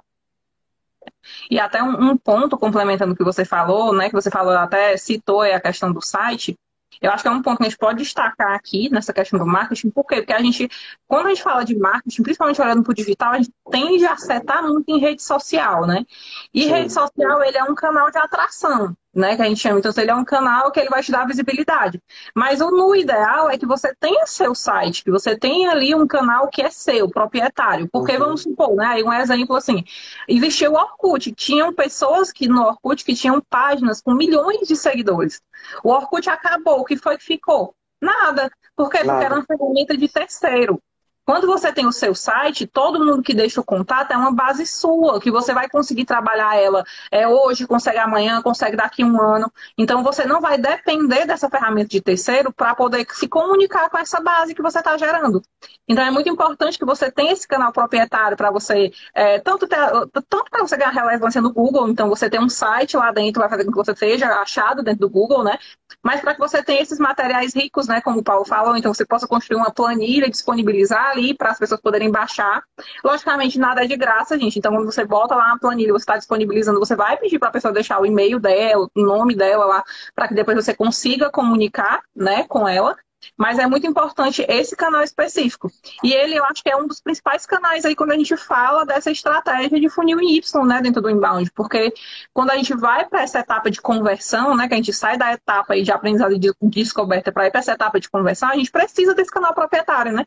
[SPEAKER 1] E até um, um ponto complementando o que você falou, né? Que você falou até citou é a questão do site. Eu acho que é um ponto que a gente pode destacar aqui nessa questão do marketing, por quê? Porque a gente, quando a gente fala de marketing, principalmente olhando para o digital, a gente tende a acertar muito em rede social, né? E Sim. rede social, ele é um canal de atração né, que a gente chama. Então, ele é um canal que ele vai te dar visibilidade. Mas o no ideal é que você tenha seu site, que você tenha ali um canal que é seu, proprietário. Porque uhum. vamos supor, né, um exemplo assim, existia o Orkut, tinham pessoas que no Orkut que tinham páginas com milhões de seguidores. O Orkut acabou, o que foi que ficou? Nada. Por quê? Nada. Porque era uma ferramenta de terceiro. Quando você tem o seu site, todo mundo que deixa o contato é uma base sua, que você vai conseguir trabalhar ela é, hoje, consegue amanhã, consegue daqui a um ano. Então você não vai depender dessa ferramenta de terceiro para poder se comunicar com essa base que você está gerando. Então é muito importante que você tenha esse canal proprietário para você, é, tanto, tanto para você ganhar relevância no Google, então você tem um site lá dentro, vai fazer com que você seja achado dentro do Google, né? Mas para que você tenha esses materiais ricos, né? Como o Paulo falou, então você possa construir uma planilha, disponibilizar ali para as pessoas poderem baixar. Logicamente, nada é de graça, gente. Então, quando você bota lá na planilha, você está disponibilizando, você vai pedir para a pessoa deixar o e-mail dela, o nome dela lá, para que depois você consiga comunicar né, com ela. Mas é muito importante esse canal específico. E ele, eu acho que é um dos principais canais aí quando a gente fala dessa estratégia de funil Y, né, dentro do inbound. Porque quando a gente vai para essa etapa de conversão, né, que a gente sai da etapa aí de aprendizado de descoberta para ir para essa etapa de conversão, a gente precisa desse canal proprietário, né?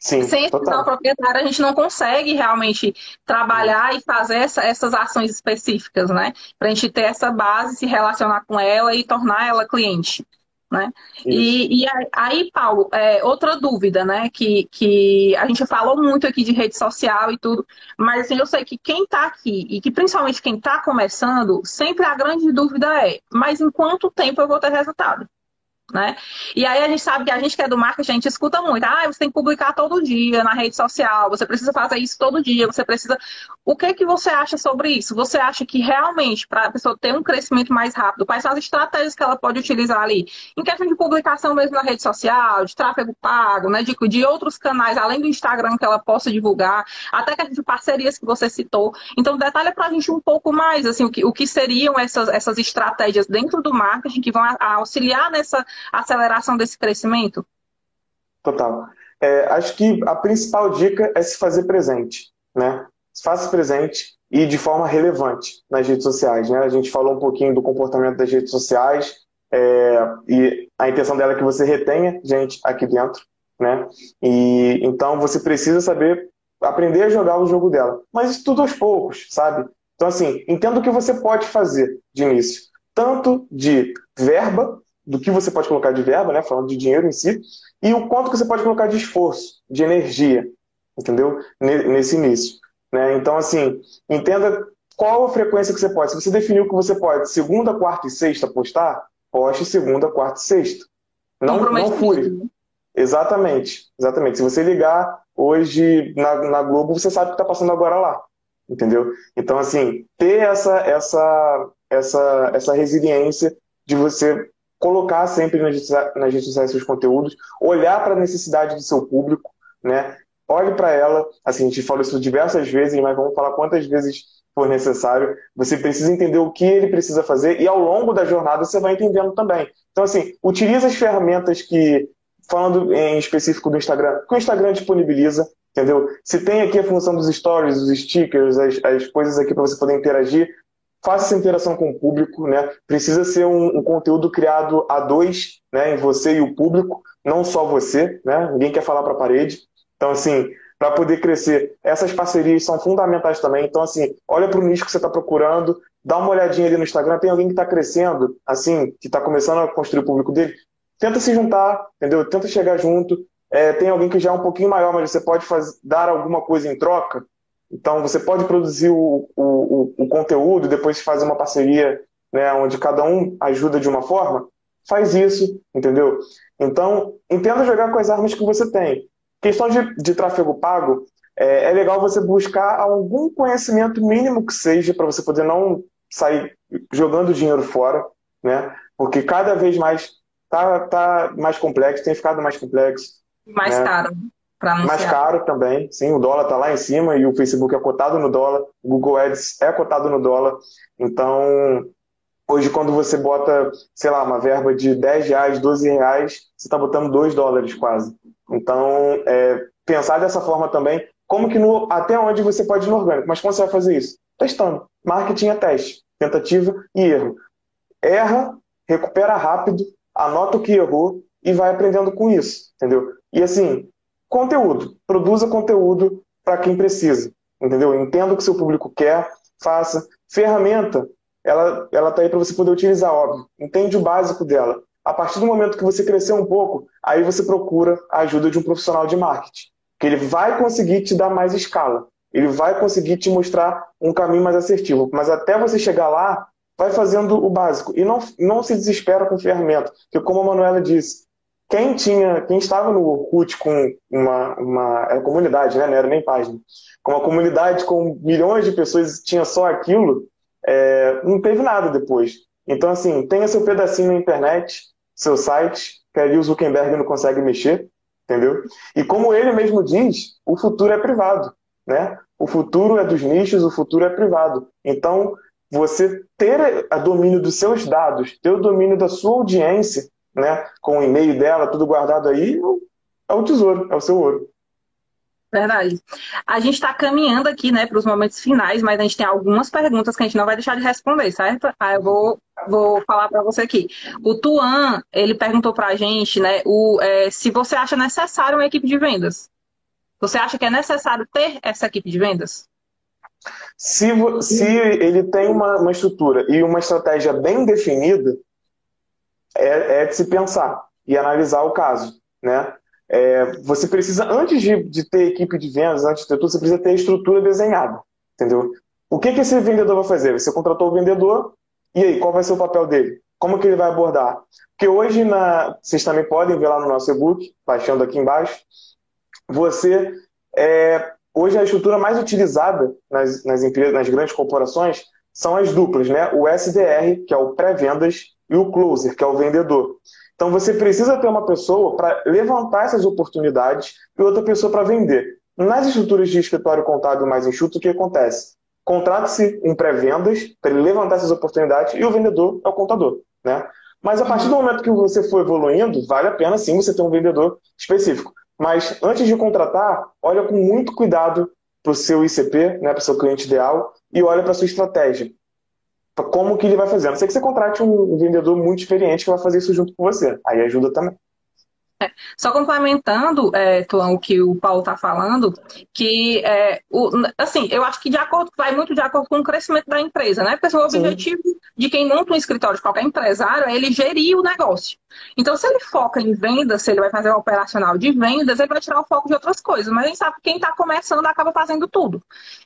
[SPEAKER 2] Sim,
[SPEAKER 1] Sem esse canal proprietário, a gente não consegue realmente trabalhar e fazer essa, essas ações específicas, né? Para a gente ter essa base, se relacionar com ela e tornar ela cliente. Né? E, e, aí, Paulo, é, outra dúvida, né? Que, que a gente falou muito aqui de rede social e tudo, mas assim, eu sei que quem está aqui, e que principalmente quem está começando, sempre a grande dúvida é: mas em quanto tempo eu vou ter resultado? Né? E aí a gente sabe que a gente que é do marketing, a gente escuta muito. Ah, você tem que publicar todo dia na rede social, você precisa fazer isso todo dia, você precisa. O que que você acha sobre isso? Você acha que realmente, para a pessoa ter um crescimento mais rápido, quais são as estratégias que ela pode utilizar ali? Em questão de publicação mesmo na rede social, de tráfego pago, né? De, de outros canais, além do Instagram que ela possa divulgar, até que de parcerias que você citou. Então, detalhe para a gente um pouco mais, assim, o que, o que seriam essas, essas estratégias dentro do marketing que vão auxiliar nessa aceleração desse crescimento?
[SPEAKER 2] Total. É, acho que a principal dica é se fazer presente, né? Faça presente e de forma relevante nas redes sociais, né? A gente falou um pouquinho do comportamento das redes sociais é, e a intenção dela é que você retenha gente aqui dentro, né? E então você precisa saber aprender a jogar o jogo dela, mas isso tudo aos poucos, sabe? Então assim, entenda o que você pode fazer de início, tanto de verba do que você pode colocar de verba, né, falando de dinheiro em si, e o quanto que você pode colocar de esforço, de energia, entendeu? Nesse início. Né? Então, assim, entenda qual a frequência que você pode. Se você definiu que você pode segunda, quarta e sexta postar, poste segunda, quarta e sexta. Não, não fure. Né? Exatamente, exatamente. Se você ligar hoje na, na Globo, você sabe o que está passando agora lá. Entendeu? Então, assim, ter essa, essa, essa, essa resiliência de você colocar sempre nas redes sociais seus conteúdos, olhar para a necessidade do seu público, né? Olhe para ela, assim, a gente falou isso diversas vezes, mas vamos falar quantas vezes for necessário. Você precisa entender o que ele precisa fazer e ao longo da jornada você vai entendendo também. Então, assim, utilize as ferramentas que, falando em específico do Instagram, que o Instagram disponibiliza, entendeu? Se tem aqui a função dos stories, os stickers, as, as coisas aqui para você poder interagir, faça essa interação com o público, né? Precisa ser um, um, conteúdo criado a dois, né? Em você e o público, não só você, né? Ninguém quer falar para a parede. Então, assim, para poder crescer, essas parcerias são fundamentais também. Então, assim, olha para o nicho que você está procurando, dá uma olhadinha ali no Instagram, tem alguém que está crescendo, assim, que está começando a construir o público dele, tenta se juntar, entendeu? Tenta chegar junto. É, tem alguém que já é um pouquinho maior, mas você pode dar alguma coisa em troca, então, você pode produzir o, o, o conteúdo e depois fazer uma parceria né, onde cada um ajuda de uma forma. Faz isso, entendeu? Então, entenda jogar com as armas que você tem. Questão de, de tráfego pago, é, é legal você buscar algum conhecimento mínimo que seja para você poder não sair jogando dinheiro fora, né? Porque cada vez mais tá, tá mais complexo, tem ficado mais complexo.
[SPEAKER 1] Mais né? caro.
[SPEAKER 2] Mais caro também, sim, o dólar está lá em cima e o Facebook é cotado no dólar, o Google Ads é cotado no dólar. Então, hoje quando você bota, sei lá, uma verba de 10 reais, 12 reais, você está botando 2 dólares quase. Então, é, pensar dessa forma também, como que no, até onde você pode ir no orgânico, mas como você vai fazer isso? Testando. Marketing é teste, tentativa e erro. Erra, recupera rápido, anota o que errou e vai aprendendo com isso, entendeu? E assim, conteúdo. Produza conteúdo para quem precisa, entendeu? Entenda o que seu público quer, faça. Ferramenta, ela ela tá aí para você poder utilizar, óbvio. Entende o básico dela. A partir do momento que você crescer um pouco, aí você procura a ajuda de um profissional de marketing, que ele vai conseguir te dar mais escala. Ele vai conseguir te mostrar um caminho mais assertivo. Mas até você chegar lá, vai fazendo o básico. E não, não se desespera com ferramenta. Porque, como a Manuela disse, quem tinha, quem estava no Orkut com uma, uma era comunidade, né? Não era nem página. Com uma comunidade com milhões de pessoas tinha só aquilo, é, não teve nada depois. Então, assim, tenha seu pedacinho na internet, seu site, que ali o Zuckerberg não consegue mexer, entendeu? E como ele mesmo diz, o futuro é privado, né? O futuro é dos nichos, o futuro é privado. Então, você ter a domínio dos seus dados, ter o domínio da sua audiência, né, com o e-mail dela, tudo guardado aí, é o tesouro, é o seu ouro.
[SPEAKER 1] Verdade. A gente está caminhando aqui, né, para os momentos finais, mas a gente tem algumas perguntas que a gente não vai deixar de responder, certo? Aí eu vou, vou falar para você aqui. O Tuan, ele perguntou para a gente, né, o, é, se você acha necessário uma equipe de vendas. Você acha que é necessário ter essa equipe de vendas?
[SPEAKER 2] Se, se ele tem uma, uma estrutura e uma estratégia bem definida, é, é de se pensar e analisar o caso, né? É, você precisa, antes de, de, ter equipe de vendas, antes de ter tudo, você precisa ter a estrutura desenhada, entendeu? O que, que esse vendedor vai fazer? Você contratou o vendedor, e aí, qual vai ser o papel dele? Como que ele vai abordar? Porque hoje, na, vocês também podem ver lá no nosso e-book, baixando aqui embaixo, você, é, hoje a estrutura mais utilizada nas, nas empresas, nas grandes corporações, são as duplas, né? O SDR, que é o pré-vendas, e o closer, que é o vendedor. Então você precisa ter uma pessoa para levantar essas oportunidades e outra pessoa para vender. Nas estruturas de escritório contábil mais enxuto, o que acontece? Contrata-se um pré-vendas para ele levantar essas oportunidades e o vendedor é o contador. Né? Mas a partir do momento que você for evoluindo, vale a pena sim você ter um vendedor específico. Mas antes de contratar, olha com muito cuidado para o seu ICP, né, para o seu cliente ideal, e olha para a sua estratégia como que ele vai fazer. A não ser que você contrate um vendedor muito experiente que vai fazer isso junto com você. Aí ajuda também.
[SPEAKER 1] É, só complementando, é, o que o Paulo está falando, que é, o, assim, eu acho que de acordo, vai muito de acordo com o crescimento da empresa, né? Porque o objetivo Sim. de quem monta um escritório de qualquer empresário é ele gerir o negócio. Então, se ele foca em vendas, se ele vai fazer o operacional de vendas, ele vai tirar o foco de outras coisas. Mas a gente sabe que quem está começando acaba fazendo tudo.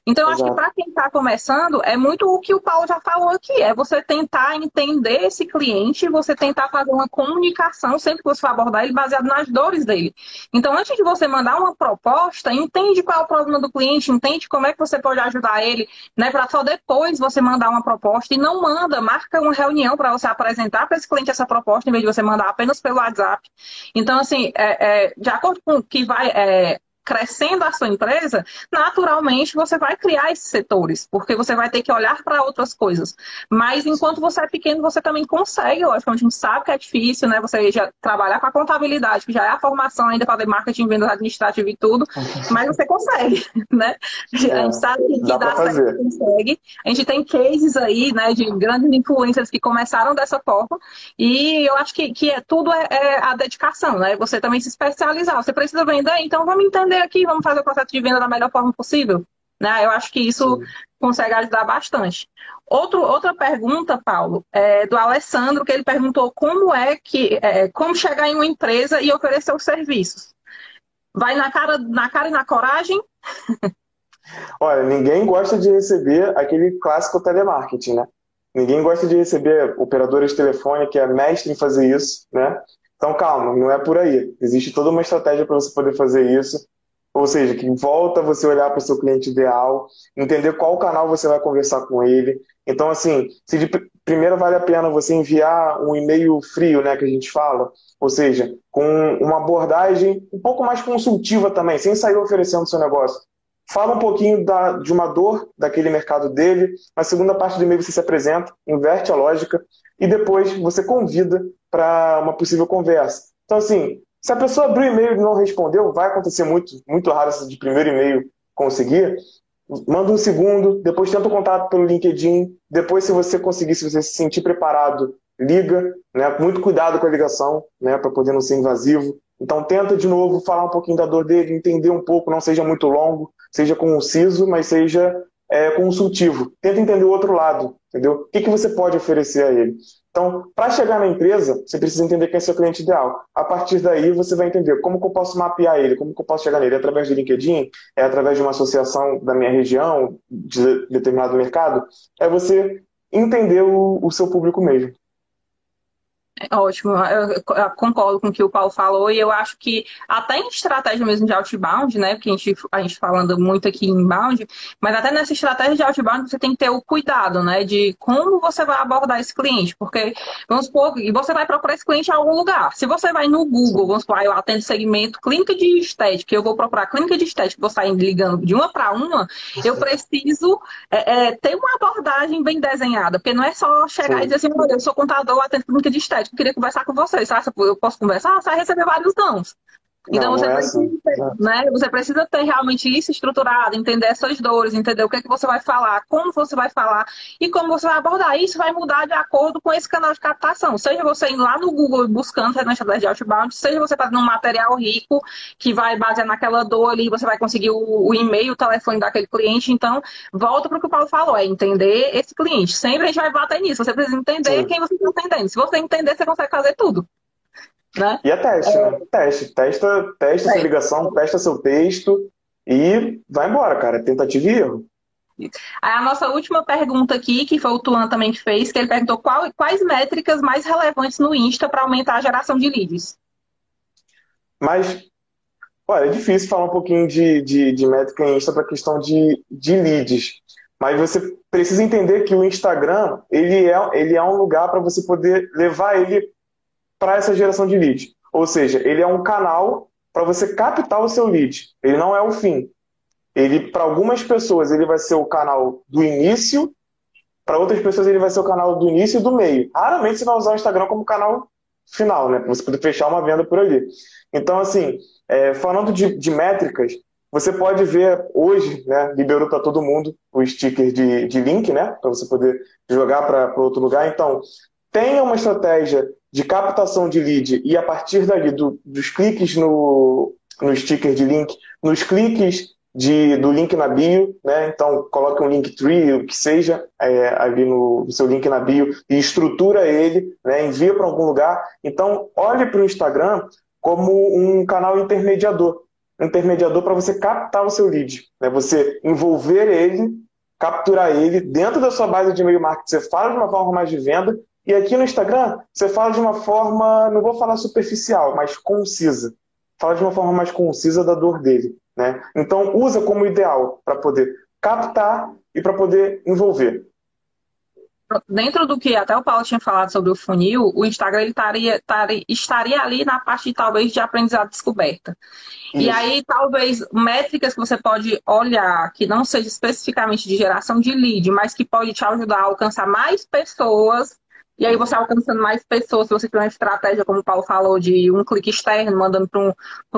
[SPEAKER 1] Então, eu acho que para quem está começando, é muito o que o Paulo já falou aqui: é você tentar entender esse cliente, você tentar fazer uma comunicação, sempre que você for abordar ele, baseado nas dores dele. Então, antes de você mandar uma proposta, entende qual é o problema do cliente, entende como é que você pode ajudar ele, né? Para só depois você mandar uma proposta e não manda, marca uma reunião para você apresentar para esse cliente essa proposta, em vez de você mandar apenas pelo WhatsApp. Então, assim, é, é, de acordo com o que vai. É, crescendo a sua empresa, naturalmente você vai criar esses setores, porque você vai ter que olhar para outras coisas. Mas enquanto você é pequeno, você também consegue, lógico, a gente sabe que é difícil, né? Você já trabalhar com a contabilidade, que já é a formação, ainda fazer marketing, vendas administrativas e tudo, mas você consegue, <laughs> né? É, a gente sabe que dá, dá certo, consegue. A gente tem cases aí, né, de grandes influências que começaram dessa forma, e eu acho que, que é, tudo é, é a dedicação, né? Você também se especializar. Você precisa vender, então vamos entender vender aqui, vamos fazer o processo de venda da melhor forma possível. Né? Eu acho que isso Sim. consegue ajudar bastante. Outro, outra pergunta, Paulo, é do Alessandro, que ele perguntou como é que é, como chegar em uma empresa e oferecer os serviços. Vai na cara, na cara e na coragem? <laughs>
[SPEAKER 2] Olha, ninguém gosta de receber aquele clássico telemarketing, né? Ninguém gosta de receber operadores de telefone que é mestre em fazer isso, né? Então calma, não é por aí. Existe toda uma estratégia para você poder fazer isso. Ou seja, que volta você olhar para o seu cliente ideal, entender qual canal você vai conversar com ele. Então, assim, se de, primeiro vale a pena você enviar um e-mail frio, né, que a gente fala, ou seja, com uma abordagem um pouco mais consultiva também, sem sair oferecendo seu negócio. Fala um pouquinho da, de uma dor daquele mercado dele, na segunda parte do e-mail você se apresenta, inverte a lógica e depois você convida para uma possível conversa. Então, assim, se a pessoa abrir o e-mail e não respondeu, vai acontecer muito, muito raro de primeiro e-mail conseguir, manda um segundo, depois tenta o contato pelo LinkedIn, depois se você conseguir, se você se sentir preparado, liga, né, muito cuidado com a ligação, né, para poder não ser invasivo. Então tenta de novo falar um pouquinho da dor dele, entender um pouco, não seja muito longo, seja conciso, mas seja é, consultivo. Tenta entender o outro lado, entendeu? O que, que você pode oferecer a ele? Então, para chegar na empresa, você precisa entender quem é seu cliente ideal. A partir daí, você vai entender como que eu posso mapear ele, como que eu posso chegar nele. É através do LinkedIn? É através de uma associação da minha região, de determinado mercado? É você entender o, o seu público mesmo.
[SPEAKER 1] Ótimo, eu concordo com o que o Paulo falou e eu acho que até em estratégia mesmo de outbound, né, porque a gente, a gente falando muito aqui em inbound, mas até nessa estratégia de outbound você tem que ter o cuidado, né, de como você vai abordar esse cliente, porque, vamos supor, e você vai procurar esse cliente em algum lugar. Se você vai no Google, vamos supor, eu atendo segmento clínica de estética, eu vou procurar clínica de estética, vou sair ligando de uma para uma, eu preciso é, é, ter uma abordagem bem desenhada, porque não é só chegar Sim. e dizer assim, eu sou contador, atendo clínica de estética queria conversar com você. Você acha que eu posso conversar? Você vai receber vários nãos. Então não, você, não é precisa, assim. né, você precisa ter realmente isso estruturado, entender essas dores, entender o que, é que você vai falar, como você vai falar e como você vai abordar. Isso vai mudar de acordo com esse canal de captação. Seja você indo lá no Google buscando estratégia de outbound, seja você fazendo um material rico que vai basear naquela dor ali, você vai conseguir o, o e-mail, o telefone daquele cliente. Então, volta para o que o Paulo falou, é entender esse cliente. Sempre a gente vai bater nisso. Você precisa entender Sim. quem você está entendendo. Se você entender, você consegue fazer tudo. Né?
[SPEAKER 2] E é teste, é... né? Teste. Testa, testa é. sua ligação, testa seu texto e vai embora, cara. Tentativa e erro.
[SPEAKER 1] A nossa última pergunta aqui, que foi o Tuan também que fez, que ele perguntou qual, quais métricas mais relevantes no Insta para aumentar a geração de leads.
[SPEAKER 2] Mas, olha, é difícil falar um pouquinho de, de, de métrica em Insta para questão de, de leads. Mas você precisa entender que o Instagram, ele é, ele é um lugar para você poder levar ele para essa geração de lead. Ou seja, ele é um canal para você captar o seu lead. Ele não é o fim. Ele, para algumas pessoas, ele vai ser o canal do início, para outras pessoas, ele vai ser o canal do início e do meio. Raramente você vai usar o Instagram como canal final, né? Você poder fechar uma venda por ali. Então, assim, é, falando de, de, métricas, você pode ver hoje, né? Liberou para todo mundo o sticker de, de link, né? Para você poder jogar para outro lugar. Então, tenha uma estratégia de captação de lead e a partir dali do, dos cliques no, no sticker de link, nos cliques de, do link na bio, né? Então coloque um link tree, o que seja, é, ali no, seu link na bio e estrutura ele, né? envia para algum lugar. Então olhe para o Instagram como um canal intermediador, intermediador para você captar o seu lead, né? Você envolver ele, capturar ele dentro da sua base de e-mail marketing. Você fala de uma forma mais de venda e aqui no Instagram, você fala de uma forma, não vou falar superficial, mas concisa. Fala de uma forma mais concisa da dor dele. Né? Então, usa como ideal para poder captar e para poder envolver.
[SPEAKER 1] Dentro do que até o Paulo tinha falado sobre o funil, o Instagram ele estaria, estaria, estaria ali na parte talvez de aprendizado descoberta. Isso. E aí, talvez, métricas que você pode olhar, que não seja especificamente de geração de lead, mas que pode te ajudar a alcançar mais pessoas e aí você alcançando mais pessoas, se você tiver uma estratégia, como o Paulo falou, de um clique externo, mandando para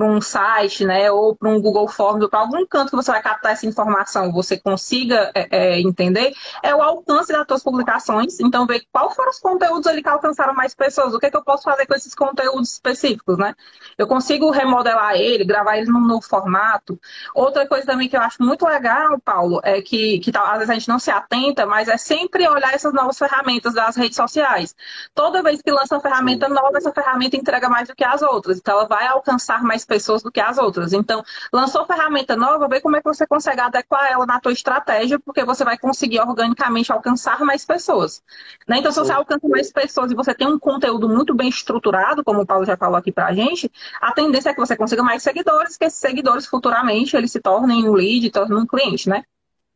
[SPEAKER 1] um, um site, né? Ou para um Google Forms, ou para algum canto que você vai captar essa informação, você consiga é, é, entender, é o alcance das suas publicações. Então, ver quais foram os conteúdos ali que alcançaram mais pessoas, o que, é que eu posso fazer com esses conteúdos específicos, né? Eu consigo remodelar ele, gravar ele num novo formato. Outra coisa também que eu acho muito legal, Paulo, é que, que às vezes a gente não se atenta, mas é sempre olhar essas novas ferramentas das redes sociais sociais. Toda vez que lança uma ferramenta nova, essa ferramenta entrega mais do que as outras. Então, ela vai alcançar mais pessoas do que as outras. Então, lançou ferramenta nova, vê como é que você consegue adequar ela na tua estratégia, porque você vai conseguir organicamente alcançar mais pessoas. Né? Então, se você alcança mais pessoas e você tem um conteúdo muito bem estruturado, como o Paulo já falou aqui pra gente, a tendência é que você consiga mais seguidores, que esses seguidores futuramente eles se tornem um lead, tornem um cliente, né?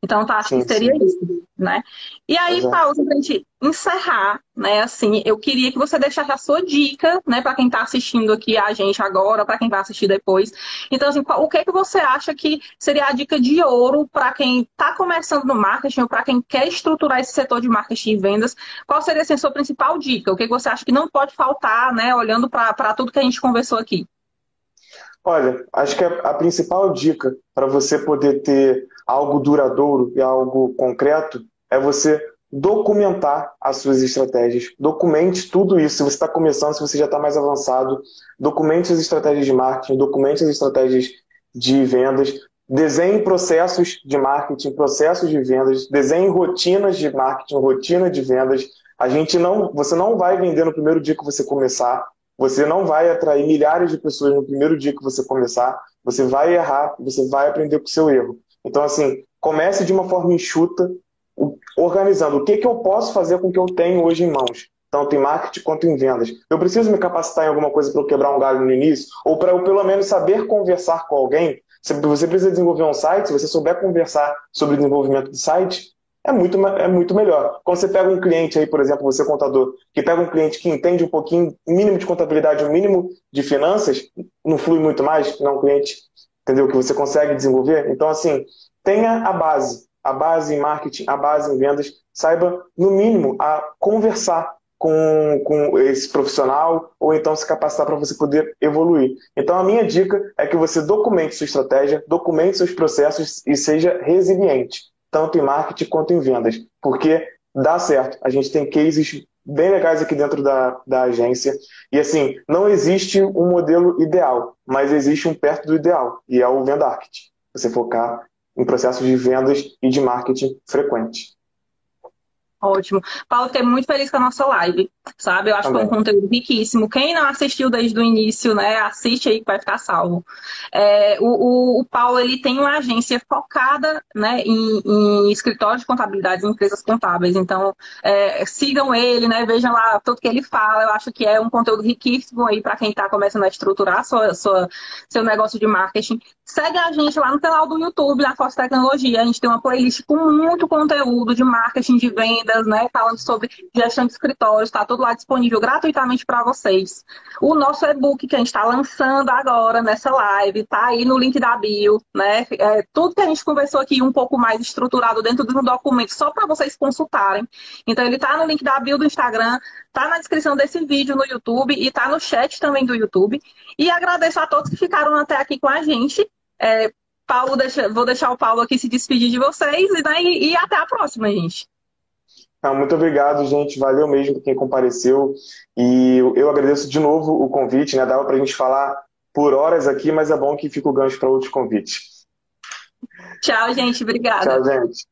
[SPEAKER 1] Então, tá, acho sim, que seria sim. isso, né? E aí, Exato. Paulo, pra gente encerrar, né, assim, eu queria que você deixasse a sua dica, né, para quem está assistindo aqui a gente agora, para quem vai assistir depois. Então, assim, o que que você acha que seria a dica de ouro para quem está começando no marketing ou para quem quer estruturar esse setor de marketing e vendas? Qual seria assim, a sua principal dica? O que, que você acha que não pode faltar, né, olhando para tudo que a gente conversou aqui?
[SPEAKER 2] Olha, acho que a, a principal dica para você poder ter algo duradouro e algo concreto é você documentar as suas estratégias. Documente tudo isso. Se você está começando, se você já está mais avançado, documente as estratégias de marketing, documente as estratégias de vendas, desenhe processos de marketing, processos de vendas, desenhe rotinas de marketing, rotina de vendas. A gente não, você não vai vender no primeiro dia que você começar. Você não vai atrair milhares de pessoas no primeiro dia que você começar. Você vai errar, você vai aprender com o seu erro. Então, assim, comece de uma forma enxuta, organizando o que, que eu posso fazer com o que eu tenho hoje em mãos, tanto em marketing quanto em vendas. Eu preciso me capacitar em alguma coisa para eu quebrar um galho no início, ou para eu pelo menos saber conversar com alguém. Se você precisa desenvolver um site, se você souber conversar sobre o desenvolvimento de site, é muito, é muito melhor. Quando você pega um cliente aí, por exemplo, você contador, que pega um cliente que entende um pouquinho, mínimo de contabilidade, o mínimo de finanças, não flui muito mais, não é um cliente, entendeu? Que você consegue desenvolver. Então, assim, tenha a base, a base em marketing, a base em vendas, saiba, no mínimo, a conversar com, com esse profissional ou então se capacitar para você poder evoluir. Então, a minha dica é que você documente sua estratégia, documente seus processos e seja resiliente tanto em marketing quanto em vendas, porque dá certo. A gente tem cases bem legais aqui dentro da, da agência. E assim, não existe um modelo ideal, mas existe um perto do ideal, e é o Venda Architect. Você focar em processos de vendas e de marketing frequente.
[SPEAKER 1] Ótimo. Paulo, fiquei muito feliz com a nossa live, sabe? Eu acho Também. que foi um conteúdo riquíssimo. Quem não assistiu desde o início, né, assiste aí que vai ficar salvo. É, o, o, o, Paulo, ele tem uma agência focada, né, em, em escritório de contabilidade em empresas contábeis. Então, é, sigam ele, né, vejam lá tudo que ele fala. Eu acho que é um conteúdo riquíssimo aí para quem está começando a estruturar sua, sua, seu negócio de marketing. Segue a gente lá no canal do YouTube, da Força Tecnologia. A gente tem uma playlist com muito conteúdo de marketing, de venda, né? Falando sobre gestão de escritórios, está tudo lá disponível gratuitamente para vocês. O nosso e-book que a gente está lançando agora nessa live, tá aí no link da bio, né? É, tudo que a gente conversou aqui um pouco mais estruturado dentro de um documento, só para vocês consultarem. Então ele está no link da bio do Instagram, tá na descrição desse vídeo no YouTube e tá no chat também do YouTube. E agradeço a todos que ficaram até aqui com a gente. É, Paulo, deixa, vou deixar o Paulo aqui se despedir de vocês né, e, e até a próxima, gente.
[SPEAKER 2] Não, muito obrigado, gente. Valeu mesmo quem compareceu. E eu agradeço de novo o convite, né? Dava para a gente falar por horas aqui, mas é bom que fica o gancho para outros convites.
[SPEAKER 1] Tchau, gente. Obrigada.
[SPEAKER 2] Tchau, gente.